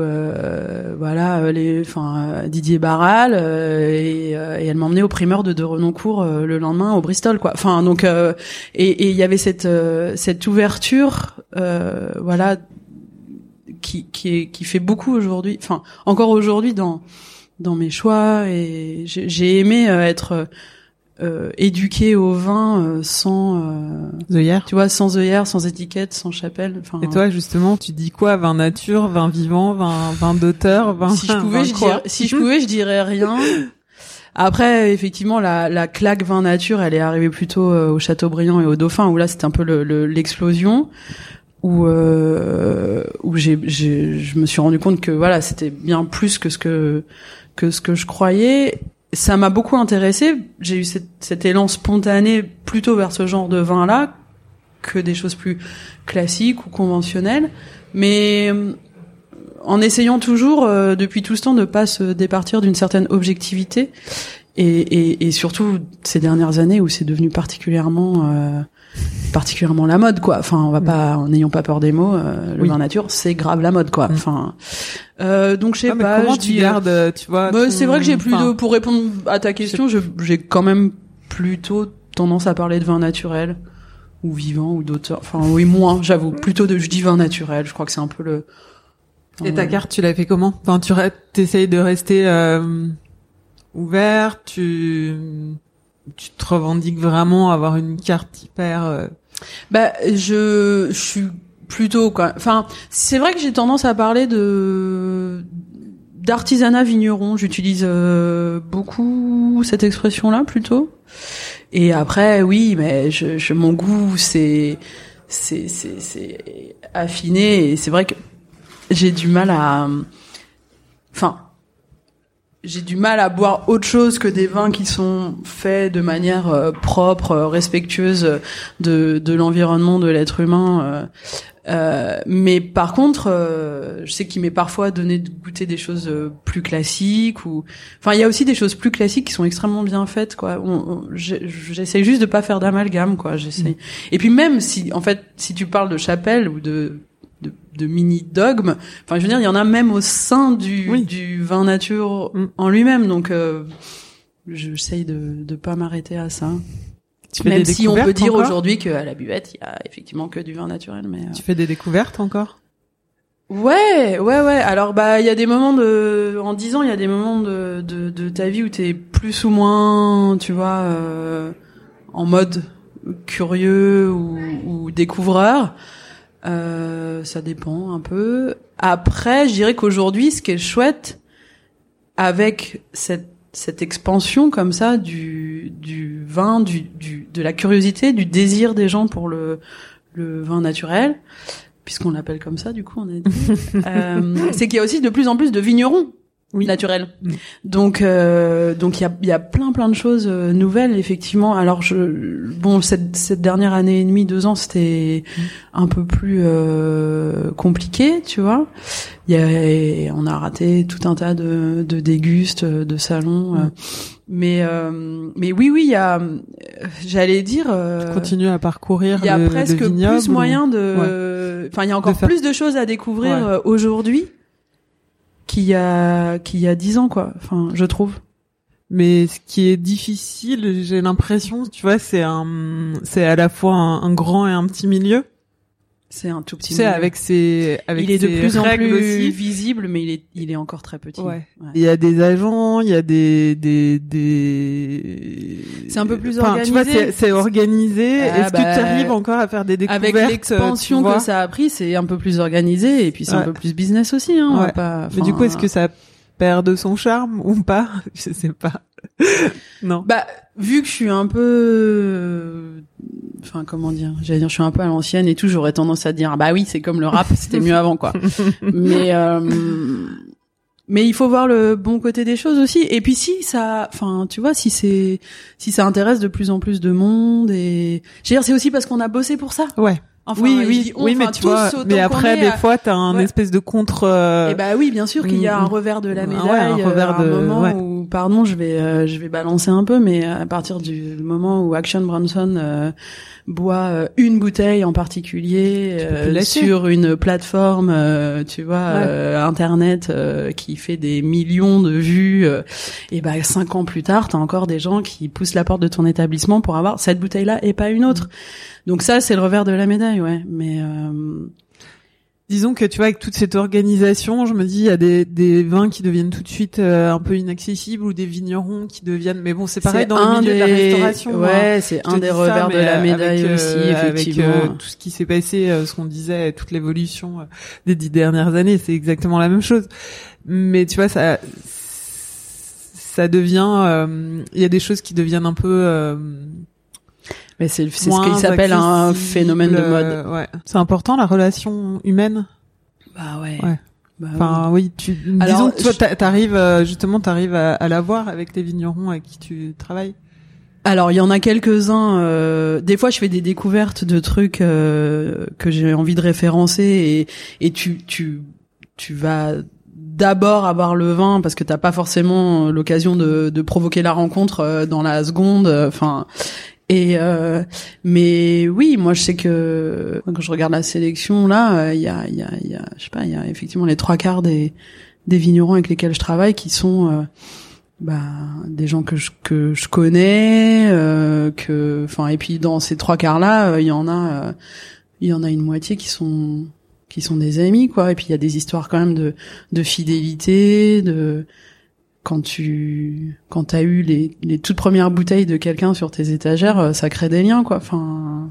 voilà les enfin Didier Barral et, et, elle m'emmenait au primeur de De Renoncourt le lendemain au Bristol quoi. Enfin donc et il y avait cette cette ouverture voilà qui qui qui fait beaucoup aujourd'hui enfin encore aujourd'hui dans dans mes choix et j'ai aimé être euh, éduqué au vin euh, sans euh, œillère. Tu vois, sans œillère, sans étiquette, sans chapelle. Enfin, Et toi, justement, tu dis quoi? Vin nature, vin vivant, vin, vin d'auteur, vin. Si je pouvais, je dirais, si je pouvais, je dirais rien. Après, effectivement, la, la claque vin nature, elle est arrivée plutôt euh, au Châteaubriand et au Dauphin, où là, c'était un peu l'explosion. Le, où euh, où j'ai je me suis rendu compte que voilà c'était bien plus que ce que que ce que je croyais ça m'a beaucoup intéressé. J'ai eu cet élan spontané plutôt vers ce genre de vin-là que des choses plus classiques ou conventionnelles. Mais en essayant toujours euh, depuis tout ce temps de pas se départir d'une certaine objectivité et, et, et, surtout ces dernières années où c'est devenu particulièrement euh, particulièrement la mode quoi. Enfin on va pas en n'ayant pas peur des mots euh, le vin nature c'est grave la mode quoi. Mm. enfin euh, donc je sais pas comment je tu gardes tu vois bah, c'est vrai que j'ai plus de pour répondre à ta question j'ai quand même plutôt tendance à parler de vin naturel ou vivant ou d'auteur enfin oui moins j'avoue. Plutôt de je dis vin naturel je crois que c'est un peu le et ta carte, tu l'as fait comment? Enfin, tu essayes de rester euh, ouvert, tu tu te revendiques vraiment avoir une carte hyper. Euh... Bah, je je suis plutôt quoi. Enfin, c'est vrai que j'ai tendance à parler de d'artisanat vigneron. J'utilise euh, beaucoup cette expression-là plutôt. Et après, oui, mais je, je mon goût, c'est c'est c'est affiné. Et c'est vrai que j'ai du mal à, enfin, j'ai du mal à boire autre chose que des vins qui sont faits de manière euh, propre, euh, respectueuse de, de l'environnement, de l'être humain. Euh, euh mais par contre, je sais qu'il m'est parfois donné de goûter des choses plus classiques ou, enfin, il y a aussi des choses plus classiques qui sont extrêmement bien faites, quoi. J'essaie juste de pas faire d'amalgame, quoi. J'essaie. Mm. Et puis même si, en fait, si tu parles de chapelle ou de de, mini dogmes. Enfin, je veux dire, il y en a même au sein du, du vin nature mm. en lui-même. Donc, euh, j'essaye de de pas m'arrêter à ça. Tu même si on peut dire aujourd'hui qu'à la buvette, il y a effectivement que du vin naturel. Mais euh. tu fais des découvertes encore? Ouais, ouais, ouais. Alors bah, il y a des moments de, en dix ans, il y a des moments de, de, de ta vie où t'es plus ou moins, tu vois, euh, en mode curieux ou, ou découvreur. Euh, ça dépend un peu. Après, je dirais qu'aujourd'hui, ce qui est chouette avec cette cette expansion comme ça du du vin, du, du de la curiosité, du désir des gens pour le le vin naturel, puisqu'on l'appelle comme ça, du coup, on est euh, c'est qu'il y a aussi de plus en plus de vignerons oui. naturel. Mm. Donc euh, donc il y a il y a plein plein de choses euh, nouvelles effectivement. Alors je bon cette cette dernière année et demie deux ans c'était mm. un peu plus euh, compliqué tu vois. Il y a on a raté tout un tas de de dégustes de salons. Mm. mais mais oui oui il y a j'allais dire continue à parcourir il y a presque plus moyen de enfin il y a encore plus de choses à découvrir aujourd'hui qu'il y a qu'il y a dix ans quoi. Enfin, je trouve. Mais ce qui est difficile, j'ai l'impression, tu vois, c'est un, c'est à la fois un, grand et un petit milieu. C'est un tout petit. Tu sais, avec ses, avec il est de plus en plus aussi. visible, mais il est, il est encore très petit. Ouais. Il y a des agents, il y a des, des, des. C'est un peu plus organisé. Tu vois, c'est organisé. Ah, Est-ce que bah, tu arrives encore à faire des découvertes Avec l'expansion que ça a pris, c'est un peu plus organisé et puis c'est un peu plus business aussi. Hein, ouais. pas, mais du coup, est-ce que ça perd de son charme ou pas Je sais pas. non. Bah, vu que je suis un peu, enfin comment dire, j'allais dire, je suis un peu à l'ancienne et tout, j'aurais tendance à dire, bah oui, c'est comme le rap, c'était mieux avant quoi. mais euh, mais il faut voir le bon côté des choses aussi. Et puis si ça, enfin tu vois, si c'est si ça intéresse de plus en plus de monde et, veux dire, c'est aussi parce qu'on a bossé pour ça. Ouais oui, oui, oui, mais tu vois, mais après, des fois, t'as un espèce de contre. Euh... Et eh bah oui, bien sûr qu'il y a un revers de la médaille. un revers euh, de. Un moment où, pardon, je vais, euh, je vais balancer un peu, mais à partir du moment où Action Bronson euh, boit une bouteille en particulier sur une plateforme, tu vois, internet qui fait des millions de vues, et bah cinq ans plus tard, t'as encore des gens qui poussent la porte de ton établissement pour avoir cette bouteille-là et pas une autre. Donc ça, c'est le revers de la médaille, ouais. Mais euh... disons que tu vois, avec toute cette organisation, je me dis, il y a des, des vins qui deviennent tout de suite euh, un peu inaccessibles ou des vignerons qui deviennent. Mais bon, c'est pareil dans le milieu de la restauration. Hein. Ouais, c'est un des revers de la médaille euh, aussi, euh, effectivement. Avec, tout ce qui s'est passé, ce qu'on disait, toute l'évolution des dix dernières années, c'est exactement la même chose. Mais tu vois, ça ça devient il y a des choses qui deviennent un peu mais c'est ce qu'il s'appelle un phénomène de mode. Euh, ouais. C'est important la relation humaine? Bah ouais. ouais. Bah enfin oui, tu disons que toi t'arrives euh, justement t'arrives à, à la voir avec les vignerons avec qui tu travailles? Alors il y en a quelques-uns. Euh, des fois, je fais des découvertes de trucs euh, que j'ai envie de référencer et, et tu, tu tu vas d'abord avoir le vin parce que t'as pas forcément l'occasion de, de provoquer la rencontre euh, dans la seconde. Enfin, et euh, mais oui, moi je sais que quand je regarde la sélection là, il y a, il y a, il y a, je sais pas, il y a effectivement les trois quarts des des vignerons avec lesquels je travaille qui sont bah des gens que je que je connais euh, que enfin et puis dans ces trois quarts là il y en a il y en a une moitié qui sont qui sont des amis quoi. Et puis il y a des histoires quand même de de fidélité de quand tu quand t'as eu les les toutes premières bouteilles de quelqu'un sur tes étagères euh, ça crée des liens quoi. Enfin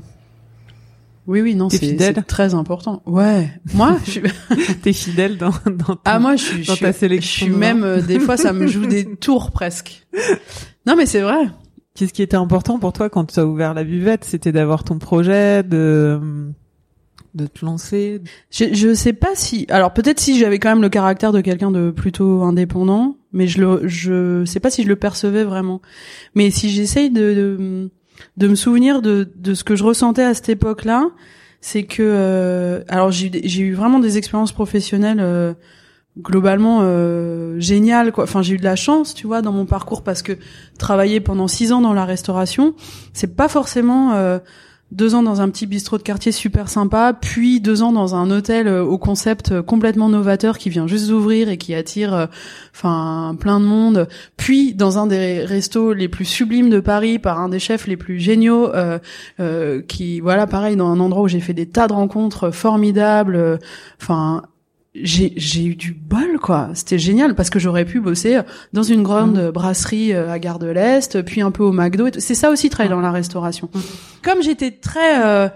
oui oui non c'est très important. Ouais. Moi je suis t'es fidèle dans dans ah moi je suis dans ta sélection je suis même euh, des fois ça me joue des tours presque. Non mais c'est vrai. Qu'est-ce qui était important pour toi quand tu as ouvert la buvette? C'était d'avoir ton projet, de de te lancer. Je, je sais pas si alors peut-être si j'avais quand même le caractère de quelqu'un de plutôt indépendant mais je le je sais pas si je le percevais vraiment. Mais si j'essaye de, de, de me souvenir de de ce que je ressentais à cette époque-là c'est que euh, alors j'ai eu vraiment des expériences professionnelles euh, globalement euh, géniales quoi. Enfin j'ai eu de la chance tu vois dans mon parcours parce que travailler pendant six ans dans la restauration c'est pas forcément euh, deux ans dans un petit bistrot de quartier super sympa, puis deux ans dans un hôtel euh, au concept euh, complètement novateur qui vient juste d'ouvrir et qui attire, euh, enfin, plein de monde, puis dans un des restos les plus sublimes de Paris par un des chefs les plus géniaux, qui, voilà, pareil, dans un endroit où j'ai fait des tas de rencontres formidables, enfin, j'ai j'ai eu du bol quoi. C'était génial parce que j'aurais pu bosser dans une grande mmh. brasserie euh, à Gare de l'Est puis un peu au McDo c'est ça aussi travailler dans la restauration. Mmh. comme j'étais très euh,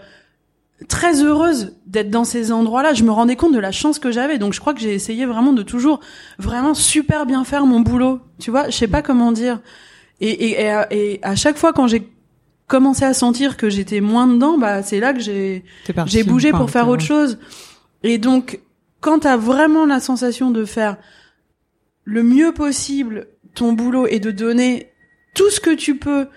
très heureuse d'être dans ces endroits-là je me rendais compte de la chance que j'avais. Donc je crois que j'ai essayé vraiment de toujours vraiment super bien faire mon boulot. Tu vois je sais pas comment dire. Et et, et, et à chaque fois quand j'ai commencé à sentir que j'étais moins dedans bah c'est là que j'ai j'ai bougé pour faire autre chose. Et donc quand t'as vraiment la sensation de faire le mieux possible ton boulot et de donner tout ce que tu peux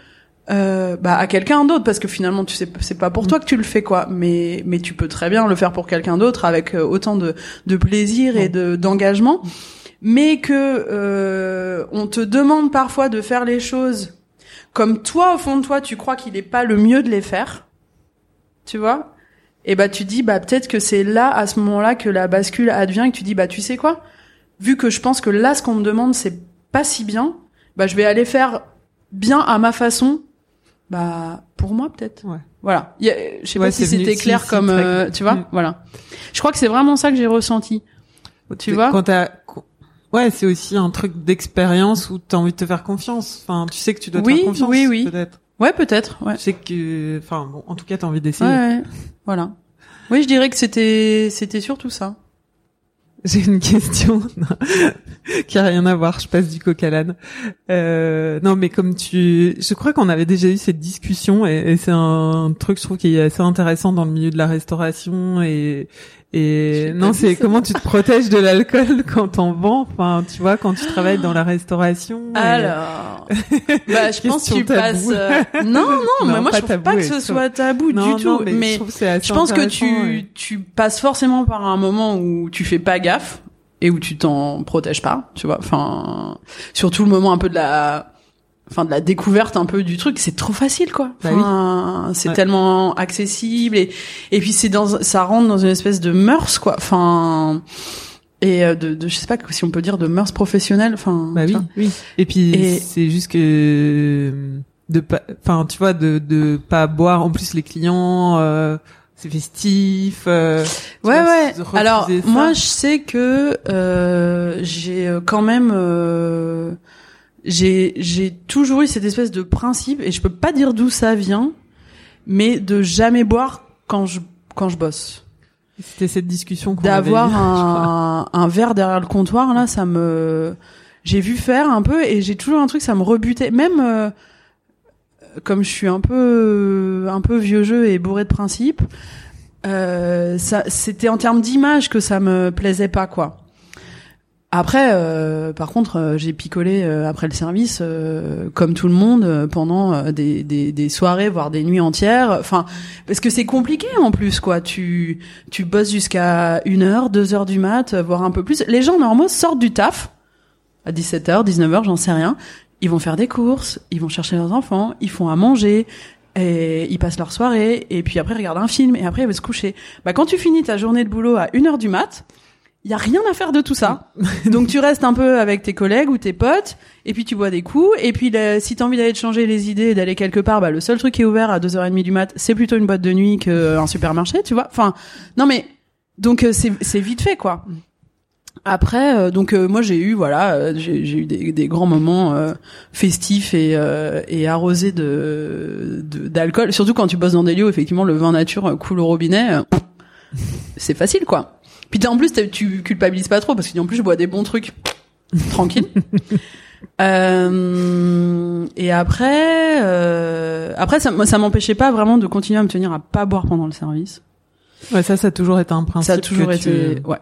euh, bah, à quelqu'un d'autre parce que finalement tu sais c'est pas pour toi que tu le fais quoi. Mais mais tu peux très bien le faire pour quelqu'un d'autre avec euh, autant de de plaisir et de d'engagement. Mais que euh, on te demande parfois de faire les choses comme toi au fond de toi tu crois qu'il est pas le mieux de les faire. Tu vois? Et bah tu dis bah peut-être que c'est là à ce moment-là que la bascule advient et que tu dis bah tu sais quoi? Vu que je pense que là ce qu'on me demande c'est pas si bien bah je vais aller faire bien à ma façon bah pour moi peut-être. Ouais. voilà. Je sais pas si c'était clair comme euh, tu vois? Voilà. Je crois que c'est vraiment ça que j'ai ressenti. Tu vois? quand t'as ouais c'est aussi un truc d'expérience où t'as envie de te faire confiance. Enfin tu sais que tu dois te faire confiance oui oui. peut-être Ouais, peut-être. Ouais. Sais que, enfin, bon, en tout cas, t'as envie d'essayer. Ouais, voilà. Oui, je dirais que c'était, c'était surtout ça. J'ai une question qui a rien à voir. Je passe du coq à l'âne. Euh, non, mais comme tu, je crois qu'on avait déjà eu cette discussion et, et c'est un truc, je trouve, qui est assez intéressant dans le milieu de la restauration et et non, c'est comment tu te protèges de l'alcool quand t'en vends. Enfin, tu vois, quand tu travailles dans la restauration. Alors, bah, je pense que tu passes. Euh, non, non, mais moi je trouve pas que ce soit tabou du tout. mais, je, pense que tu tu passes forcément par un moment où tu fais pas gaffe et où tu t'en protèges pas. Tu vois, enfin, surtout le moment un peu de la enfin de la découverte un peu du truc c'est trop facile quoi. Bah enfin, c'est tellement accessible et et puis c'est dans ça rentre dans une espèce de mœurs quoi. Enfin et euh, de, de je sais pas si on peut dire de mœurs professionnelles enfin bah oui oui. Et puis c'est juste que de pas enfin tu vois de de pas boire. En plus les clients euh, c'est festif euh, ouais ouais. alors moi je sais que euh, j'ai quand même euh, j'ai j'ai toujours eu cette espèce de principe et je peux pas dire d'où ça vient, mais de jamais boire quand je quand je bosse. C'était cette discussion qu'on d'avoir un, un verre derrière le comptoir là, ça me j'ai vu faire un peu et j'ai toujours un truc ça me rebutait. Même euh, comme je suis un peu un peu vieux jeu et bourré de principes euh, ça c'était en termes d'image que ça me plaisait pas quoi Après, euh, par contre, euh, j'ai picolé euh, après le service, euh, comme tout le monde, euh, pendant euh, des, des, des soirées, voire des nuits entières. Enfin, parce que c'est compliqué en plus, quoi. Tu tu bosses jusqu'à une heure, deux heures du mat, voire un peu plus. Les gens normaux sortent du taf à 17h, 19h, j'en sais rien. Ils vont faire des courses, ils vont chercher leurs enfants, ils font à manger, et ils passent leur soirée, et puis après ils regardent un film, et après ils vont se coucher. Bah quand tu finis ta journée de boulot à une heure du mat, il y a rien à faire de tout ça. Donc tu restes un peu avec tes collègues ou tes potes, et puis tu bois des coups, et puis le- si t'as envie d'aller te changer les idées et d'aller quelque part, bah le seul truc qui est ouvert à 2h30 du mat, c'est plutôt une boîte de nuit qu'un supermarché, tu vois. Enfin, non mais donc euh, c'est vite fait quoi. Après, euh, donc euh, moi j'ai eu voilà, euh, j'ai eu des, des grands moments euh, festifs et, euh, et arrosés de d'alcool. Surtout quand tu bosses dans des lieux où effectivement le vin nature euh, coule au robinet, euh, c'est facile quoi. Puis en plus tu culpabilises pas trop parce que en plus je bois des bons trucs tranquille. Euh, et après, euh, après ça, m'empêchait pas vraiment de continuer à me tenir à pas boire pendant le service. Ouais, ça, ça a toujours été un principe. Ça a toujours que été, tu- ouais.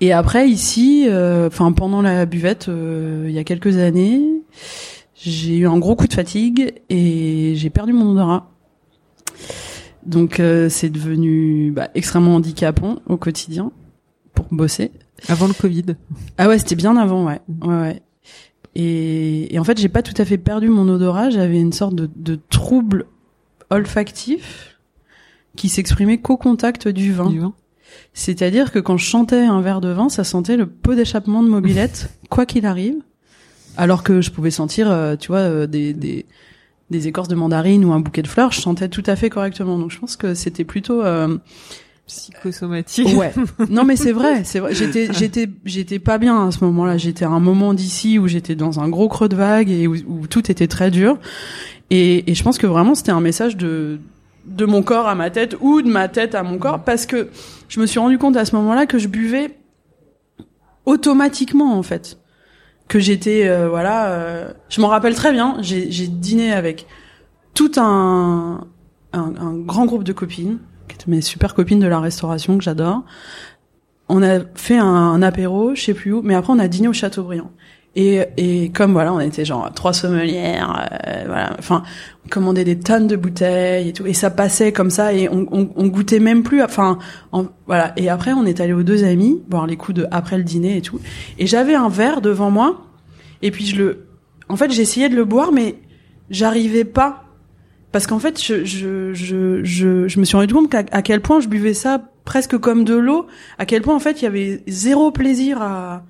Et après ici, euh, enfin pendant la buvette, euh, il y a quelques années, j'ai eu un gros coup de fatigue et j'ai perdu mon odorat. Donc euh, c'est devenu bah, extrêmement handicapant au quotidien pour bosser. Avant le Covid. Ah ouais, c'était bien avant, ouais. Ouais, ouais. Et, et en fait, j'ai pas tout à fait perdu mon odorat. J'avais une sorte de, de trouble olfactif qui s'exprimait qu'au contact du vin. du vin. C'est-à-dire que quand je chantais un verre de vin, ça sentait le pot d'échappement de mobilette, quoi qu'il arrive. Alors que je pouvais sentir, euh, tu vois, euh, des, des, des écorces de mandarine ou un bouquet de fleurs, je sentais tout à fait correctement. Donc je pense que c'était plutôt... euh, Psychosomatique. Ouais. Non mais c'est vrai, c'est vrai. J'étais j'étais j'étais pas bien à ce moment-là. J'étais à un moment d'ici où j'étais dans un gros creux de vague et où, où tout était très dur. Et, et je pense que vraiment c'était un message de de mon corps à ma tête ou de ma tête à mon corps parce que je me suis rendu compte à ce moment-là que je buvais automatiquement en fait. Que j'étais euh, voilà, euh, je m'en rappelle très bien. J'ai dîné avec tout un, un un grand groupe de copines qui étaient mes super copines de la restauration que j'adore. On a fait un, un apéro, je sais plus où, mais après on a dîné au Châteaubriand. Et, et comme voilà, on était genre trois sommelières, euh, voilà, enfin, on commandait des tonnes de bouteilles et tout, et ça passait comme ça, et on, on, on goûtait même plus, enfin, en- voilà. Et après, on est allé aux deux amis boire les coups de après le dîner et tout, et j'avais un verre devant moi, et puis je le, en fait, j'essayais de le boire, mais j'arrivais pas. Parce qu'en fait, je, je, je, je, je me suis rendu compte qu'à à quel point je buvais ça presque comme de l'eau, à quel point en fait il y avait zéro plaisir à,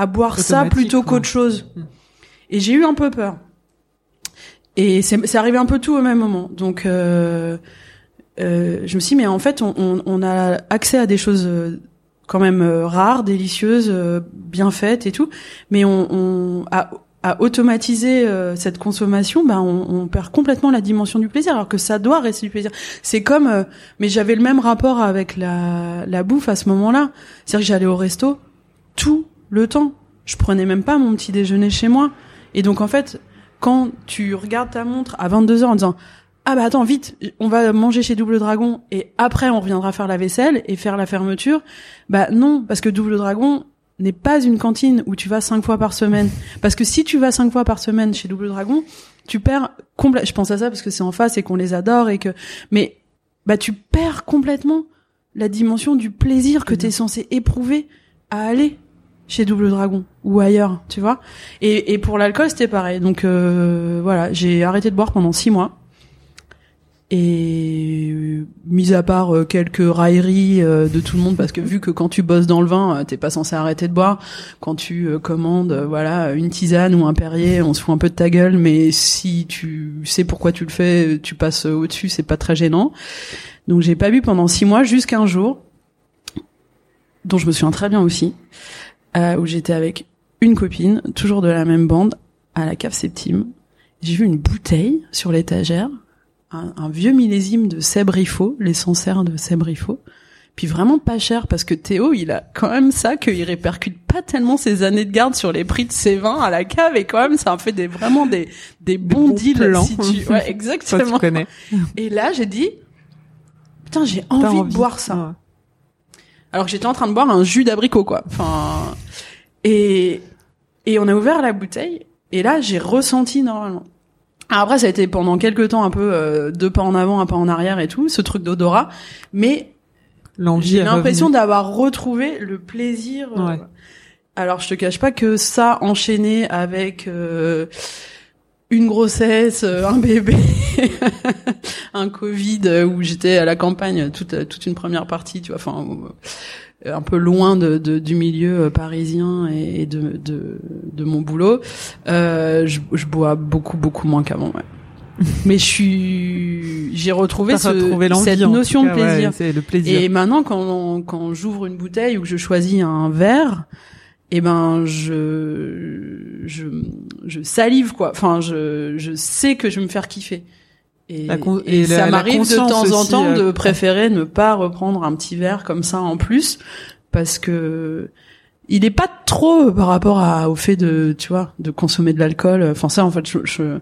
à boire ça plutôt qu'autre chose. Mm. Et j'ai eu un peu peur. Et c'est c'est arrivé un peu tout au même moment. Donc euh, euh, je me suis dit, mais en fait, on, on, on a accès à des choses euh, quand même euh, rares, délicieuses, euh, bien faites et tout, mais on, on a à automatiser euh, cette consommation, ben on, on perd complètement la dimension du plaisir, alors que ça doit rester du plaisir. C'est comme, euh, mais j'avais le même rapport avec la, la bouffe à ce moment-là. C'est-à-dire que j'allais au resto tout le temps. Je prenais même pas mon petit déjeuner chez moi. Et donc en fait, quand tu regardes ta montre à 22 h en disant ah bah attends vite, on va manger chez Double Dragon et après on reviendra faire la vaisselle et faire la fermeture. Bah non, parce que Double Dragon n'est pas une cantine où tu vas cinq fois par semaine. Parce que si tu vas cinq fois par semaine chez Double Dragon, tu perds complètement. Je pense à ça parce que c'est en face et qu'on les adore et que. Mais bah tu perds complètement la dimension du plaisir que Mhm. tu es censé éprouver à aller chez Double Dragon ou ailleurs, tu vois. Et, pour l'alcool, c'était pareil. Donc euh, voilà, j'ai arrêté de boire pendant six mois. Et euh, mis à part euh, quelques railleries de tout le monde, parce que vu que quand tu bosses dans le vin, t'es pas censé arrêter de boire. Quand tu commandes, voilà, une tisane ou un Perrier, on se fout un peu de ta gueule, mais si tu sais pourquoi tu le fais, tu passes au-dessus, c'est pas très gênant. Donc j'ai pas bu pendant six mois, jusqu'à un jour, dont je me souviens très bien aussi, euh, où j'étais avec une copine, toujours de la même bande, à la cave Septime. J'ai vu une bouteille sur l'étagère, un, un vieux millésime de Sebrifo, les Sancerres de Sebrifo. Puis vraiment pas cher parce que Théo, il a quand même ça qu'il répercute pas tellement ses années de garde sur les prix de ses vins à la cave et quand même ça en fait des vraiment des des bons, bons deals plans. si tu ouais Ça, tu exactement. connais. Et là, j'ai dit putain, j'ai envie, de boire ça. Ouais. alors que j'étais en train de boire un jus d'abricot, quoi. Enfin, et et on a ouvert la bouteille, et là j'ai ressenti normalement. Alors après, ça a été pendant quelques temps un peu euh, deux pas en avant, un pas en arrière et tout, ce truc d'odorat, mais j'ai l'impression d'avoir retrouvé le plaisir. Euh, alors je te cache pas que ça enchaîné avec euh, une grossesse, euh, un bébé, un Covid euh, où j'étais à la campagne toute toute une première partie, tu vois, enfin un peu loin de, de, du milieu parisien et de, de, de mon boulot, euh, je, je, bois beaucoup beaucoup moins qu'avant. Ouais. Mais je suis, j'ai retrouvé ce, cette notion de plaisir. Ouais, le plaisir. Et maintenant, quand quand j'ouvre une bouteille ou que je choisis un verre, eh ben je je je salive quoi. Enfin, je je sais que je vais me faire kiffer. Et, et, ça m'arrive de temps en temps de euh, préférer ne pas reprendre un petit verre comme ça en plus parce que il est pas trop par rapport à au fait de tu vois de consommer de l'alcool. Enfin ça en fait je, je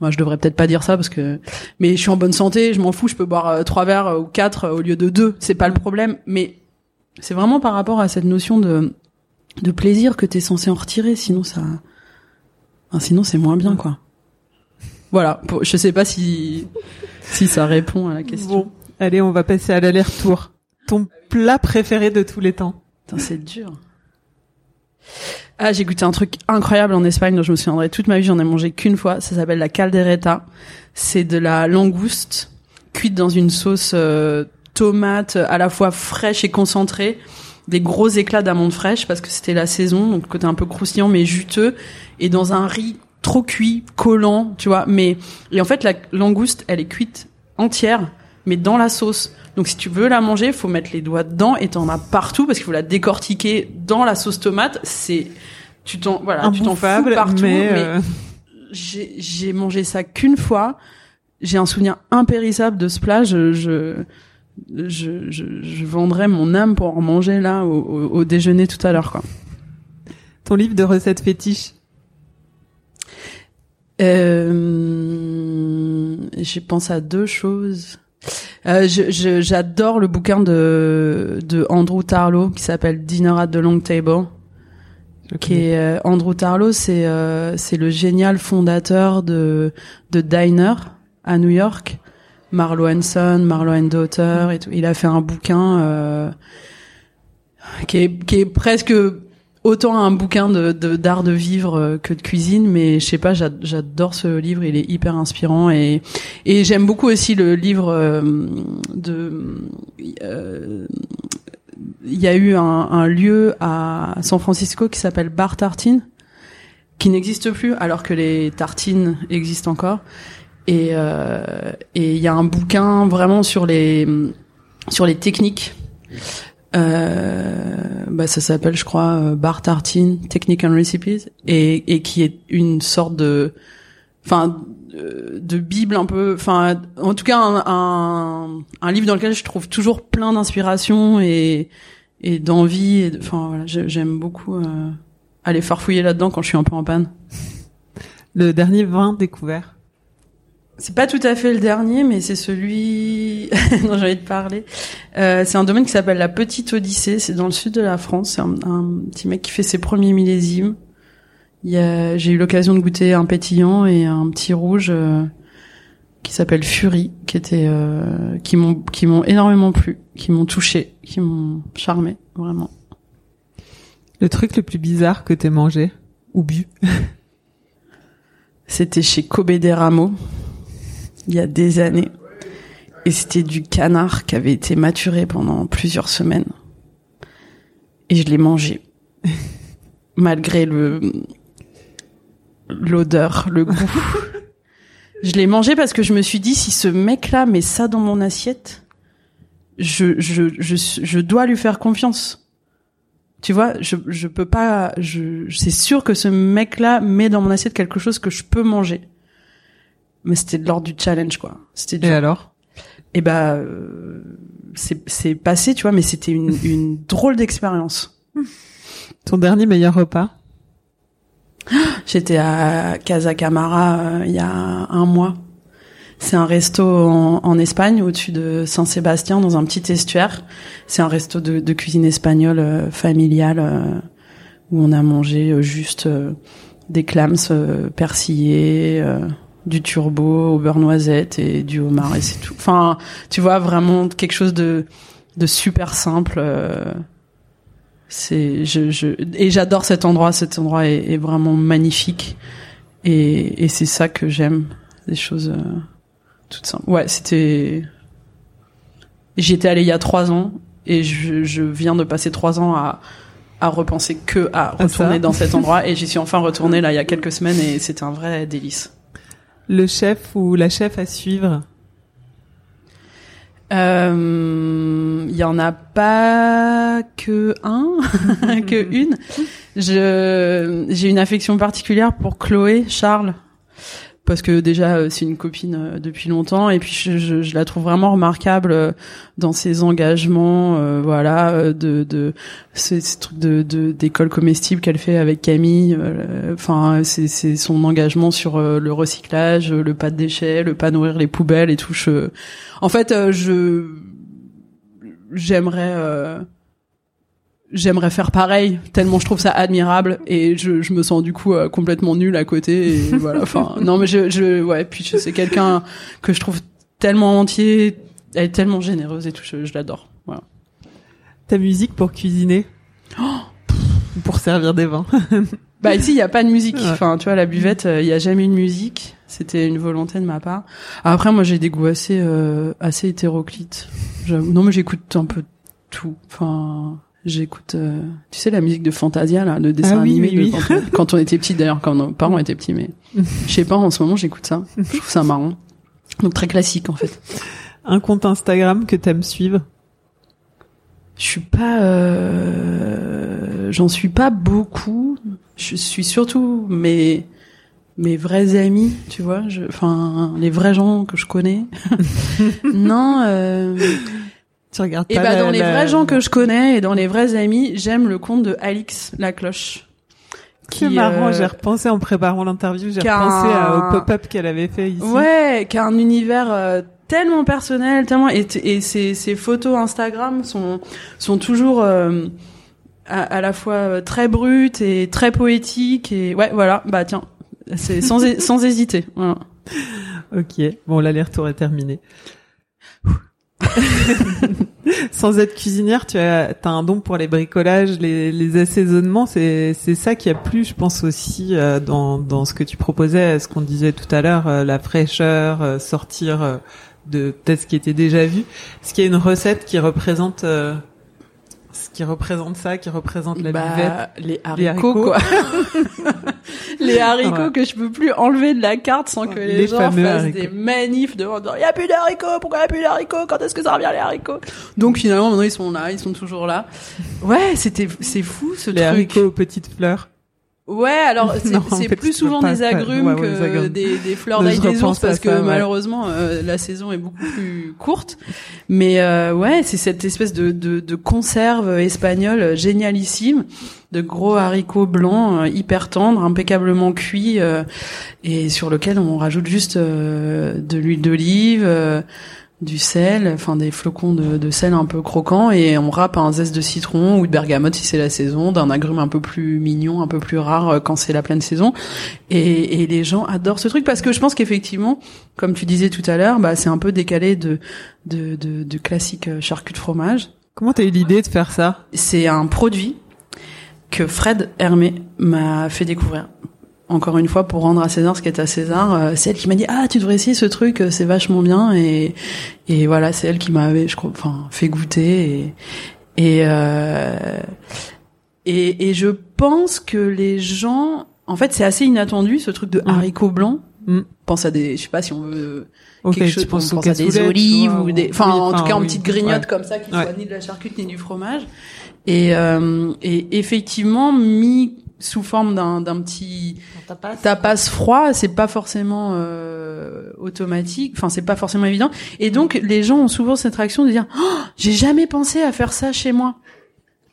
moi je devrais peut-être pas dire ça parce que mais je suis en bonne santé, je m'en fous, je peux boire euh, trois verres ou quatre au lieu de deux, c'est pas le problème. Mais c'est vraiment par rapport à cette notion de de plaisir que t'es censé en retirer, sinon ça, sinon c'est moins bien quoi. Voilà, je sais pas si si ça répond à la question. Bon, allez, on va passer à l'aller-retour. Ton plat préféré de tous les temps c'est dur. Ah, j'ai goûté un truc incroyable en Espagne dont je me souviendrai toute ma vie. J'en ai mangé qu'une fois. Ça s'appelle la caldereta. C'est de la langouste cuite dans une sauce euh, tomate à la fois fraîche et concentrée des gros éclats d'amandes fraîches parce que c'était la saison, donc côté un peu croustillant mais juteux, et dans un riz trop cuit, collant, tu vois. Mais et en fait la langouste, elle est cuite entière, mais dans la sauce. Donc si tu veux la manger, faut mettre les doigts dedans et t'en as partout parce qu'il faut la décortiquer dans la sauce tomate. C'est tu t'en voilà, tu t'en fous partout. Mais, euh, j'ai mangé ça qu'une fois. J'ai un souvenir impérissable de ce plat. je je, je, je, vendrais mon âme pour en manger là au, au, déjeuner tout à l'heure quoi. Ton livre de recettes fétiches euh, J'ai pensé à deux choses. Euh, J'adore le bouquin de, de Andrew Tarlow qui s'appelle Dinner at the Long Table. Qui est euh, Andrew Tarlow, c'est euh, c'est le génial fondateur de de Diner à New York Marlowe Hanson, Marlowe Daughter et tout. Il a fait un bouquin euh, qui, est, qui est presque autant un bouquin de d'art de, vivre euh, que de cuisine, mais je sais pas, j'adore ce livre, il est hyper inspirant et et j'aime beaucoup aussi le livre euh, de euh, il y a eu un, un, lieu à San Francisco qui s'appelle Bar Tartine qui n'existe plus alors que les tartines existent encore et euh, et il y a un bouquin vraiment sur les sur les techniques. Euh, bah ça s'appelle, je crois, euh, Bar Tartine, Technique and Recipes, et, et qui est une sorte de, enfin, de bible un peu, enfin, en tout cas un, un, un, livre dans lequel je trouve toujours plein d'inspiration et et d'envie. Enfin, voilà, j'aime beaucoup euh, aller farfouiller là-dedans quand je suis un peu en panne. Le dernier vin découvert c'est pas tout à fait le dernier, mais c'est celui dont j'ai envie de parler. Euh, c'est un domaine qui s'appelle la Petite Odyssée. C'est dans le sud de la France. C'est un, petit mec qui fait ses premiers millésimes. J'ai eu l'occasion de goûter un pétillant et un petit rouge euh, qui s'appelle Fury, qui était, euh, qui m'ont, qui m'ont énormément plu, qui m'ont touché, qui m'ont charmé, vraiment. Le truc le plus bizarre que t'aies mangé ou bu? C'était chez Kobe des Rameaux il y a des années. Et c'était du canard qui avait été maturé pendant plusieurs semaines. Et je l'ai mangé. Malgré le, l'odeur, le goût. je l'ai mangé parce que je me suis dit, si ce mec-là met ça dans mon assiette, je, je, je, je dois lui faire confiance. Tu vois, je, je peux pas, je, c'est sûr que ce mec-là met dans mon assiette quelque chose que je peux manger mais c'était de l'ordre du challenge quoi. C'était Et alors? Et eh bah c'est c'est passé, tu vois, mais c'était une une drôle d'expérience. Ton dernier meilleur repas? J'étais à Casa Camara euh, il y a un mois. C'est un resto en, en Espagne, au-dessus de San Sébastien, dans un petit estuaire. C'est un resto de, de cuisine espagnole euh, familiale euh, où on a mangé euh, juste euh, des clams persillés, du turbo au beurre noisette et du homard et c'est tout. Enfin, tu vois vraiment quelque chose de de super simple. c'est je, je et j'adore cet endroit. Cet endroit est, est vraiment magnifique et, et c'est ça que j'aime. Des choses toutes simples. Ouais, c'était. J'y étais allée il y a trois ans et je, je viens de passer trois ans à à repenser que à retourner dans cet endroit et j'y suis enfin retournée là il y a quelques semaines et c'était un vrai délice. Le chef ou la chef à suivre il euh, y en a pas que un, que une. J'ai une affection particulière pour Chloé Charles parce que déjà euh, c'est une copine euh, depuis longtemps et puis je, je, je la trouve vraiment remarquable euh, dans ses engagements voilà de de ces, trucs de d'école comestible qu'elle fait avec Camille enfin c'est c'est son engagement sur le recyclage le pas de déchets le pas nourrir les poubelles et tout. Je... en fait je j'aimerais j'aimerais faire pareil tellement je trouve ça admirable et je, je me sens du coup euh, complètement nulle à côté et voilà enfin non mais je, je ouais puis c'est quelqu'un que je trouve tellement entier elle est tellement généreuse et tout je, je l'adore voilà. Ta musique pour cuisiner? Oh! Pour servir des vins. Bah ici il y a pas de musique. Enfin tu vois la buvette euh, il y a jamais de musique. C'était une volonté de ma part. Après moi j'ai des goûts assez euh, assez hétéroclites. Non mais j'écoute un peu tout. Enfin J'écoute, euh, tu sais, la musique de Fantasia, là, le dessin ah animé oui, Quand, on, quand, on, était petit d'ailleurs, quand nos parents étaient petits, mais je sais pas, en ce moment, j'écoute ça. Je trouve ça marrant. Donc très classique, en fait. Un compte Instagram que t'aimes suivre? Je suis pas, euh... j'en suis pas beaucoup. Je suis surtout mes mes vrais amis, tu vois, enfin les vrais gens que je connais. non. Euh... Tu regardes et bah, dans les vrais gens que je connais et dans les vrais amis, j'aime le compte de Alix la cloche. Qui est marrant, euh... j'ai repensé en préparant l'interview, j'ai repensé au pop-up qu'elle avait fait ici. Ouais, qui a un univers euh, tellement personnel, tellement et, et ses, ses, photos Instagram sont sont toujours euh, à, à, la fois euh, très brutes et très poétiques et ouais voilà bah tiens c'est sans sans hésiter. Voilà. Ok, bon l'aller-retour est terminé. Sans être cuisinière, tu as, as un don pour les bricolages, les, les assaisonnements. C'est, c'est ça qui a plu, je pense aussi euh, dans, dans ce que tu proposais, ce qu'on disait tout à l'heure, euh, la fraîcheur, euh, sortir de peut-être ce qui était déjà vu. Est-ce qu'il y a une recette qui représente ce qui représente ça, qui représente la bah, buvette les haricots, les haricots. quoi. les haricots ouais. que je peux plus enlever de la carte sans que les, les gens fassent haricots. des manifs de il y a plus d'haricots, pourquoi il y a plus d'haricots, quand est-ce que ça revient les haricots? Donc finalement maintenant ils sont là, ils sont toujours là. Ouais, c'était c'est fou ce les truc. Les haricots aux petites fleurs. Ouais, alors c'est plus souvent des agrumes ouais, ouais, que. Des, des, fleurs d'ail des ours parce que malheureusement euh, la saison est beaucoup plus courte. Mais euh, ouais, c'est cette espèce de, de, de, conserve espagnole génialissime, de gros haricots blancs euh, hyper tendres, impeccablement cuits euh, et sur lequel on rajoute juste euh, de l'huile d'olive du sel, enfin des flocons de, de, sel un peu croquants et on râpe un zeste de citron ou de bergamote si c'est la saison, d'un agrume un peu plus mignon, un peu plus rare euh, quand c'est la pleine saison. Et, et, les gens adorent ce truc parce que je pense qu'effectivement, comme tu disais tout à l'heure, bah c'est un peu décalé de de, de, de classique euh, charcut de fromage. Comment t'as eu l'idée de faire ça? C'est un produit que Fred Hermé m'a fait découvrir encore une fois pour rendre à César ce qui est à César euh, c'est elle qui m'a dit ah tu devrais essayer ce truc c'est vachement bien et et voilà c'est elle qui m'avait je crois enfin fait goûter et et, euh, et et je pense que les gens en fait c'est assez inattendu ce truc de haricots blancs mm. pense à des je sais pas si on veut okay, quelque chose pense, pense à des olives ou des enfin oui, en tout cas en oui, petite grignote ouais. comme ça qui Ouais. soit ni de la charcuterie ni du fromage et euh, et effectivement mis sous forme d'un d'un petit tapas. tapas froid, c'est pas forcément euh, automatique, enfin c'est pas forcément évident. Et donc les gens ont souvent cette réaction de dire oh, j'ai jamais pensé à faire ça chez moi.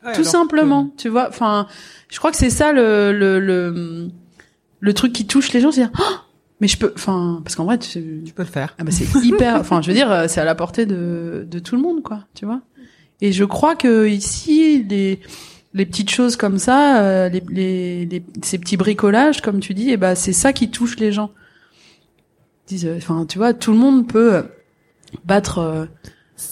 Ouais, Tout simplement, tu vois. Enfin, je crois que c'est ça le, le le le truc qui touche les gens, c'est dire oh, Mais je peux, enfin, parce qu'en vrai, tu, Tu peux le faire. ah bah c'est hyper, enfin, je veux dire, c'est à la portée de, de tout le monde, quoi, tu vois. Et je crois que ici, les, les petites choses comme ça, euh, les, les, les- ces petits bricolages, comme tu dis, et ben c'est ça qui touche les gens. Disent, euh, Enfin, tu vois, tout le monde peut euh, battre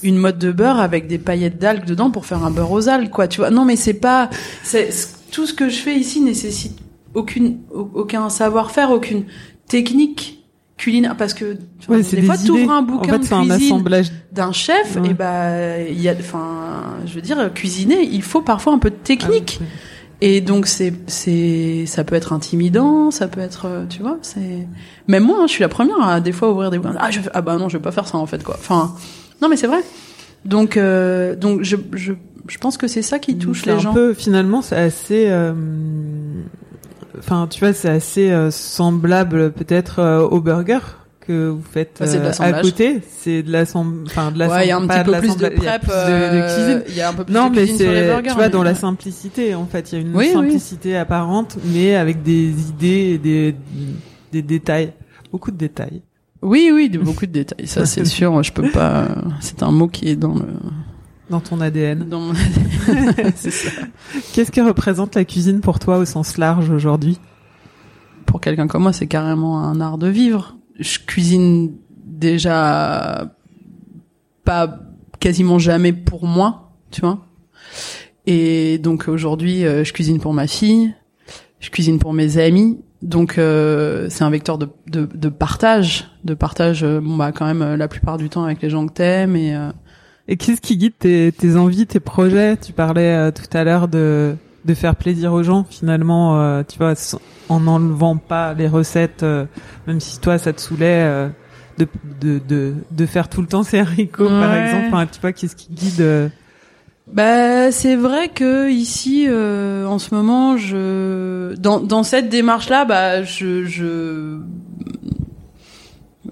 une mode de beurre avec des paillettes d'algues dedans pour faire un beurre aux algues, quoi. Tu vois Non, mais c'est pas, c'est tout ce que je fais ici nécessite aucune, au- aucun savoir-faire, aucune technique culinaire, parce que tu Ouais, des des fois, idées. t'ouvres un En bouquin fait, de un assemblage. d'un chef, Ouais. et bah il y a, enfin, je veux dire, cuisiner, il faut parfois un peu de technique. Et donc c'est c'est ça peut être intimidant, ça peut être euh, tu vois, c'est même moi hein, je suis la première à des fois ouvrir des bouquins. Ah je ah bah non, je vais pas faire ça en fait quoi. Enfin non mais c'est vrai. Donc euh, donc je je je pense que c'est ça qui touche les un gens. peu, finalement, c'est assez. euh, Enfin, tu vois, c'est assez euh, semblable peut-être euh, au burger que vous faites Bah, c'est de euh, à l'assemblage. côté. C'est de l'assemblage. Enfin, de Ouais, il y a un petit peu plus de l'assemblage, prep, de- euh, cuisine. il y a un peu plus Non, de mais sur les c'est, burgers. tu vois, dans la simplicité, en fait, il y a une Oui, oui. simplicité apparente, mais avec des idées et des, des détails. Beaucoup de détails. Oui oui, de beaucoup de détails, ça c'est sûr, je peux pas c'est un mot qui est dans le Dans ton ADN. dans mon- c'est ça. Qu'est-ce que représente la cuisine pour toi au sens large aujourd'hui? pour quelqu'un comme moi, c'est carrément un art de vivre. Je cuisine déjà pas quasiment jamais pour moi, tu vois. Et donc aujourd'hui, euh, je cuisine pour ma fille, je cuisine pour mes amis. Donc euh, c'est un vecteur de, de, de partage, de partage. euh, bon bah quand même euh, la plupart du temps avec les gens que t'aimes et euh, Et qu'est-ce qui guide tes, tes envies, tes projets? Tu parlais euh, tout à l'heure de, de faire plaisir aux gens, finalement, euh, tu vois, en n'enlevant pas les recettes, euh, même si toi ça te saoulait euh, de, de, de, de faire tout le temps ces haricots, par exemple. Enfin, tu vois, qu'est-ce qui guide euh, Bah, c'est vrai que ici, euh, en ce moment, je dans dans cette démarche-là, bah, je je,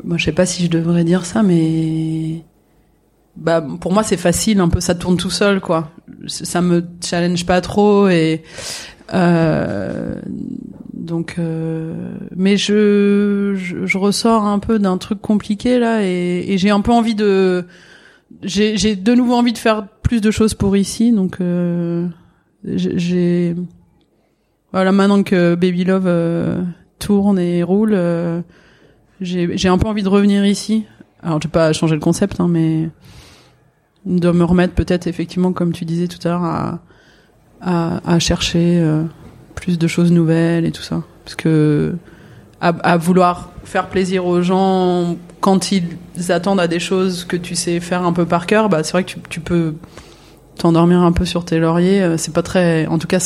moi, je sais pas si je devrais dire ça, mais bah, pour moi, c'est facile, un peu, ça tourne tout seul, quoi. Ça me challenge pas trop et euh, donc, euh, mais je, je ressors un peu d'un truc compliqué là et, et j'ai un peu envie de j'ai j'ai de nouveau envie de faire plus de choses pour ici donc euh, j'ai- j'ai voilà maintenant que Baby Love euh, tourne et roule euh, j'ai j'ai un peu envie de revenir ici alors j'ai pas changé le concept hein, mais de me remettre peut-être effectivement comme tu disais tout à l'heure à à, à chercher euh, plus de choses nouvelles et tout ça parce que à, à vouloir faire plaisir aux gens quand ils attendent à des choses que tu sais faire un peu par cœur, bah c'est vrai que tu, tu peux t'endormir un peu sur tes lauriers. euh, C'est pas très, en tout cas,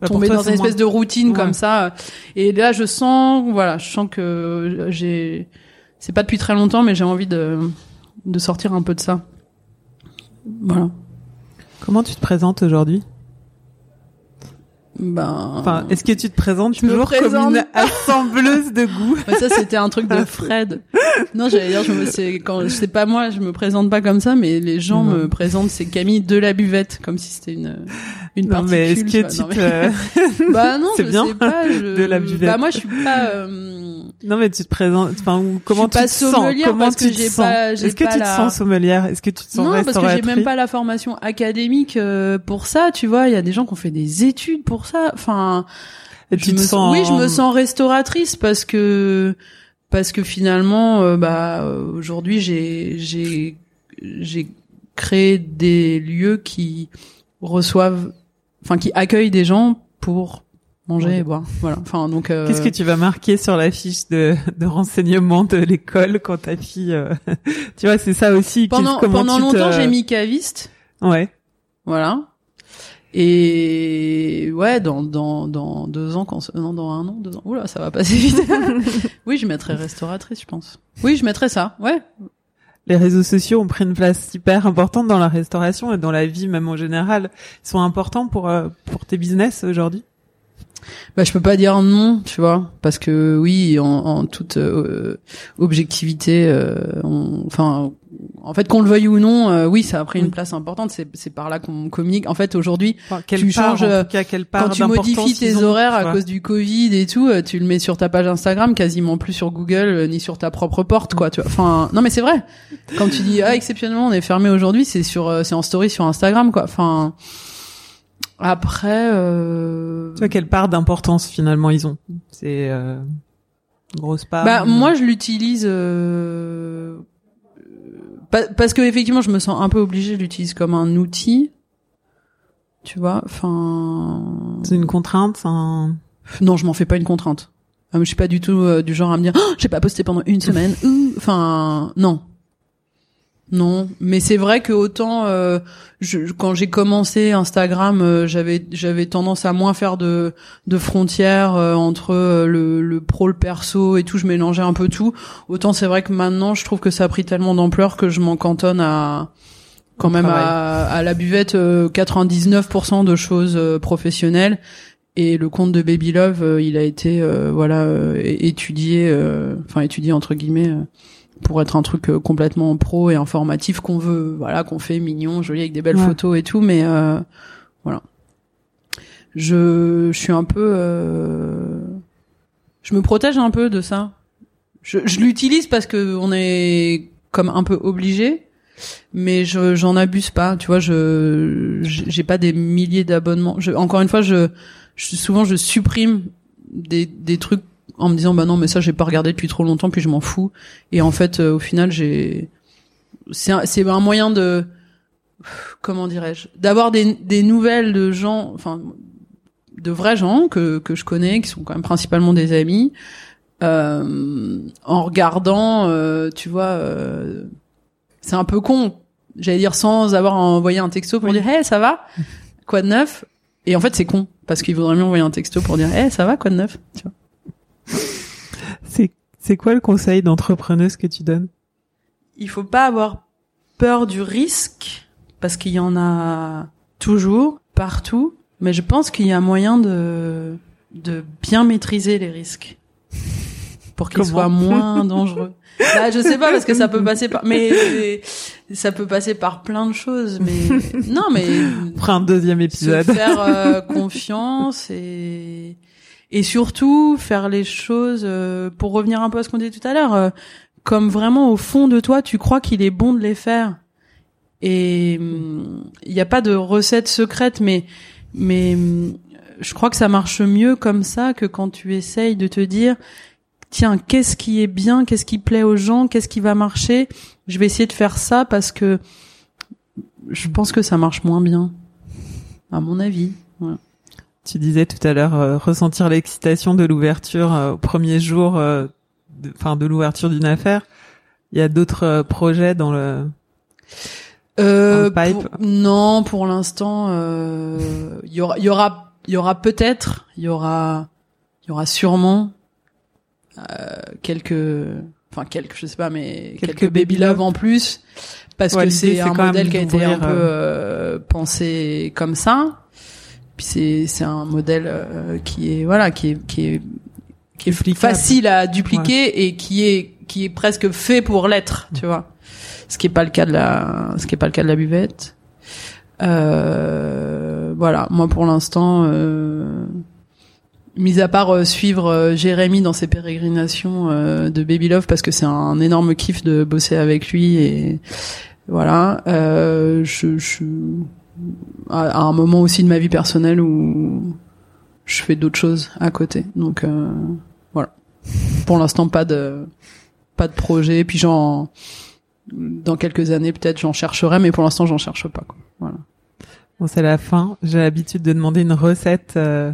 bah, tomber toi, dans une espèce moins- de routine Ouais. comme ça. Et là, je sens, voilà, je sens que j'ai, c'est pas depuis très longtemps, mais j'ai envie de de sortir un peu de ça. Voilà. Comment tu te présentes aujourd'hui? Ben. Enfin, est-ce que tu te présentes Je me toujours comme présente une assembleuse de goût Ouais, ça c'était un truc de Fred. Non, j'allais dire, je me, c'est quand, c'est pas moi, je me présente pas comme ça, mais les gens Non. me présentent, c'est Camille de la buvette, comme si c'était une, une Non, particule. mais est-ce que tu Non, mais- te... Bah non, C'est je bien. sais pas. Je... De la buvette. Bah moi, je suis pas. euh, Non, mais tu te présentes, enfin, comment pas tu te sens? sommelière Comment parce que tu te j'ai sens? pas- j'ai Est-ce que pas tu te sens sommelière? Est-ce que tu te sens Non, parce que j'ai même pas la formation académique euh, pour ça. Tu vois, il y a des gens qui ont fait des études pour ça. Enfin, Et je tu te sens oui je me sens restauratrice parce que parce que finalement euh, bah aujourd'hui j'ai j'ai j'ai créé des lieux qui reçoivent enfin qui accueillent des gens pour manger Ouais. et boire voilà enfin donc euh, Qu'est-ce que tu vas marquer sur la fiche de, de renseignement de l'école quand ta fille, euh, tu vois, c'est ça aussi. pendant pendant longtemps j'ai mis caviste Ouais. voilà et ouais, dans dans dans deux ans, quand non dans un an, deux ans. Oula, ça va passer vite. oui, je mettrais restauratrice, je pense. Oui, je mettrais ça. Ouais. Les réseaux sociaux ont pris une place hyper importante dans la restauration et dans la vie même en général. Ils sont importants pour euh, pour tes business aujourd'hui? Bah, je peux pas dire non, tu vois, parce que oui, en, en toute euh, objectivité, euh, on- enfin, en fait, qu'on le veuille ou non, euh, oui, ça a pris une place importante. C'est c'est par là qu'on communique. En fait, aujourd'hui, Enfin, Tu part, changes, en euh, cas, part quand tu modifies tes ont, horaires à cause du Covid et tout, euh, tu le mets sur ta page Instagram, quasiment plus sur Google euh, ni sur ta propre porte, quoi. Tu vois. Enfin, non, mais c'est vrai. Quand tu dis ah exceptionnellement on est fermé aujourd'hui, c'est sur c'est en story sur Instagram, quoi. Enfin. Après, euh... Tu vois quelle part d'importance finalement ils ont C'est euh, une grosse part. Bah euh, moi je l'utilise euh, pa- parce que effectivement je me sens un peu obligée, je l'utilise comme un outil. Tu vois, enfin c'est une contrainte. un- non, je m'en fais pas une contrainte. Euh, Je suis pas du tout euh, du genre à me dire oh, j'ai pas posté pendant une semaine. Enfin non. Non, mais c'est vrai que autant euh, je, quand j'ai commencé Instagram, euh, j'avais j'avais tendance à moins faire de de frontières euh, entre euh, le, le pro, le perso et tout. Je mélangeais un peu tout. Autant c'est vrai que maintenant, je trouve que ça a pris tellement d'ampleur que je m'en cantonne à quand même à, à la buvette euh, 99% de choses euh, professionnelles. Et le compte de Baby Love, euh, il a été euh, voilà euh, étudié, euh, enfin étudié entre guillemets. Pour être un truc euh, complètement pro et informatif qu'on veut, voilà, qu'on fait mignon, joli avec des belles Ouais. photos et tout, mais euh, voilà. Je, je suis un peu, euh, je me protège un peu de ça. Je, je l'utilise parce que on est comme un peu obligé, mais je j'en abuse pas. Tu vois, je j'ai pas des milliers d'abonnements. Je, encore une fois, je, je souvent je supprime des des trucs en me disant bah non mais ça j'ai pas regardé depuis trop longtemps puis je m'en fous. Et en fait euh, au final j'ai c'est un, c'est un moyen de comment dirais-je d'avoir des des nouvelles de gens enfin de vrais gens que que je connais qui sont quand même principalement des amis euh, en regardant euh, tu vois euh, c'est un peu con j'allais dire sans avoir envoyé un texto pour Oui. dire hey ça va? Quoi de neuf? Et en fait c'est con parce qu'il vaudrait mieux envoyer un texto pour dire hey ça va? Quoi de neuf? Tu vois? C'est c'est quoi le conseil d'entrepreneuse que tu donnes? Il faut pas avoir peur du risque parce qu'il y en a toujours partout mais je pense qu'il y a moyen de de bien maîtriser les risques pour qu'ils soient moins dangereux. Bah, je sais pas parce que ça peut passer par mais ça peut passer par plein de choses mais non mais un deuxième se épisode. faire euh, confiance et et surtout faire les choses euh, pour revenir un peu à ce qu'on disait tout à l'heure euh, comme vraiment au fond de toi tu crois qu'il est bon de les faire. Et hum, il n'y a pas de recette secrète mais mais hum, je crois que ça marche mieux comme ça que quand tu essayes de te dire tiens qu'est-ce qui est bien qu'est-ce qui plaît aux gens qu'est-ce qui va marcher? Je vais essayer de faire ça parce que je pense que ça marche moins bien à mon avis. Tu disais tout à l'heure euh, ressentir l'excitation de l'ouverture euh, au premier jour, euh, de- enfin de, l'ouverture d'une affaire. Il y a d'autres projets dans le. Euh, Dans le pipe pour- non, pour l'instant, euh, il y aura, il y aura, il y aura peut-être, il y aura, il y aura sûrement euh, quelques, enfin quelques, je sais pas, mais Quelques quelques, baby love en plus, parce Ouais, que c'est un modèle qui a été un peu euh, pensé comme ça. Puis c'est c'est un modèle euh, qui est voilà qui est qui est qui est Duplicable. facile à dupliquer et qui est qui est presque fait pour l'être, tu vois. Ce qui est pas le cas de la ce qui est pas le cas de la buvette. Euh, voilà, moi pour l'instant euh, mis à part euh, suivre Jérémy dans ses pérégrinations de Baby Love parce que c'est un énorme kiff de bosser avec lui et voilà, je, je à, un moment aussi de ma vie personnelle où je fais d'autres choses à côté. Donc euh, voilà. Pour l'instant pas de pas de projet puis j'en dans quelques années peut-être j'en chercherai mais pour l'instant j'en cherche pas quoi. Voilà. Bon, c'est la fin. J'ai l'habitude de demander une recette euh,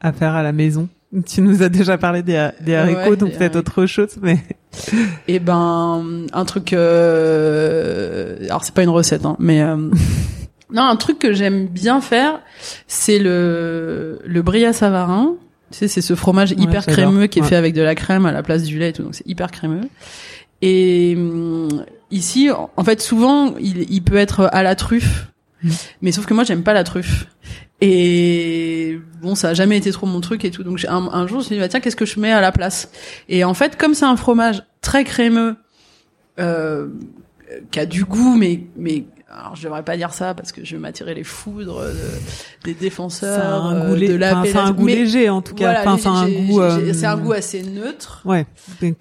à faire à la maison. Tu nous as déjà parlé des, des haricots, Ouais, donc peut-être autre chose, mais Et ben un truc euh... alors c'est pas une recette hein, mais euh... non un truc que j'aime bien faire c'est le le brie à savarin tu sais c'est ce fromage Ouais, hyper crémeux qui est Ouais. fait avec de la crème à la place du lait et tout donc c'est hyper crémeux et hum, ici en fait souvent il, il peut être à la truffe Mhm. mais sauf que moi j'aime pas la truffe Et bon, ça a jamais été trop mon truc et tout. Donc un, un jour, je me suis dit, bah, tiens, qu'est-ce que je mets à la place? Et en fait, comme c'est un fromage très crémeux, euh, qui a du goût, mais mais alors je devrais pas dire ça parce que je vais m'attirer les foudres de, des défenseurs un euh, goût, de la c'est un goût mais, léger en tout cas. Voilà, enfin, un goût. euh, c'est un goût assez neutre. Ouais,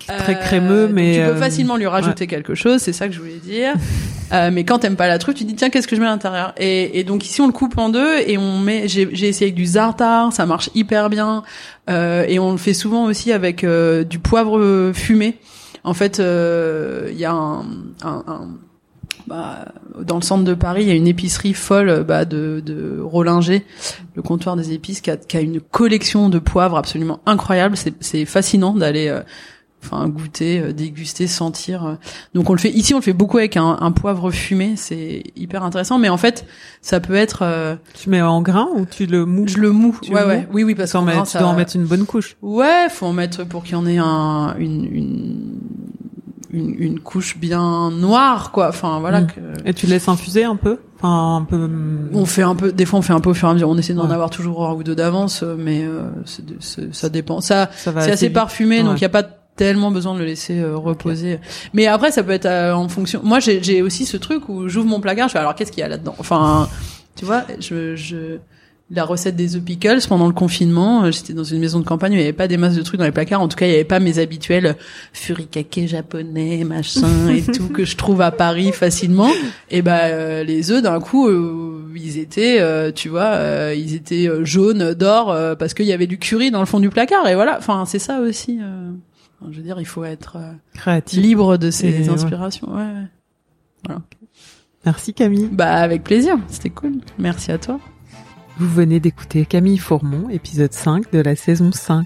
très Euh, crémeux, donc mais tu peux euh, facilement lui rajouter quelque chose, c'est ça que je voulais dire. Euh, mais quand t'aimes pas la truc, tu dis tiens qu'est-ce que je mets à l'intérieur? Et, et donc ici on le coupe en deux et on met. J'ai essayé avec du za'atar, ça marche hyper bien euh, et on le fait souvent aussi avec euh, du poivre fumé. En fait, euh, il y a un, un, un- bah, dans le centre de Paris, il y a une épicerie folle bah, de, de Rollinger, le comptoir des épices, qui a, qui a une collection de poivres absolument incroyable. C'est, c'est fascinant d'aller, euh, enfin, goûter, euh, déguster, sentir. euh. Donc on le fait ici, on le fait beaucoup avec un, un poivre fumé. C'est hyper intéressant. Mais en fait, ça peut être, euh, Tu mets en grain ou tu le mous? Je le mou. Tu ouais, le ouais, mous? Oui, oui, parce Tu, en qu'en mets- tu ça- dois en mettre une bonne couche. Ouais, faut en mettre pour qu'il y en ait un, une, une, une, une couche bien noire, quoi. Enfin, voilà. Mm. Que... Et tu laisses infuser un peu? Enfin, un peu. hum, On fait un peu, des fois on fait un peu au fur et à mesure. On essaie d'en Ouais. avoir toujours un ou deux d'avance, euh, mais euh, c'est de- c'est- ça dépend. Ça, c'est assez parfumé, donc il y a pas tellement besoin de le laisser euh, reposer. Mais après, ça peut être euh, en fonction. Moi, j'ai j'ai aussi ce truc où j'ouvre mon placard, je fais alors qu'est-ce qu'il y a là-dedans? Enfin, tu vois, je, je la recette des œufs pickles pendant le confinement, euh, j'étais dans une maison de campagne, où il n'y avait pas des masses de trucs dans les placards. En tout cas, il n'y avait pas mes habituels furikake japonais, machin et tout que je trouve à Paris facilement. Et ben euh, les œufs d'un coup, euh, ils étaient, euh, tu vois, euh, ils étaient euh, jaunes d'or euh, parce qu'il y avait du curry dans le fond du placard. Et voilà. Enfin, c'est ça aussi. euh, je veux dire, il faut être euh, Créatif. libre de ses Et inspirations. Ouais. ouais. Merci Camille. Bah avec plaisir. C'était cool. Merci à toi. Vous venez d'écouter Camille Fourmont, épisode 5 de la saison 5.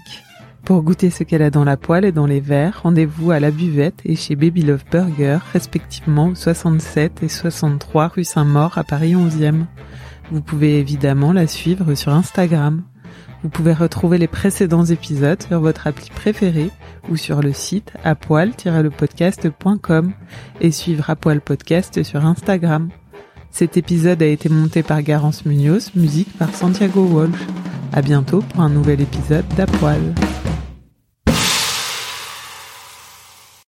Pour goûter ce qu'elle a dans la poêle et dans les verres, rendez-vous à la buvette et chez Baby Love Burger, respectivement au 67 et 63 rue Saint-Maur à Paris 11e. Vous pouvez évidemment la suivre sur Instagram. Vous pouvez retrouver les précédents épisodes sur votre appli préférée ou sur le site apoil-lepodcast.com et suivre Apoil Podcast sur Instagram. Cet épisode a été monté par Garance Munoz, musique par Santiago Walsh. À bientôt pour un nouvel épisode d'Apoil.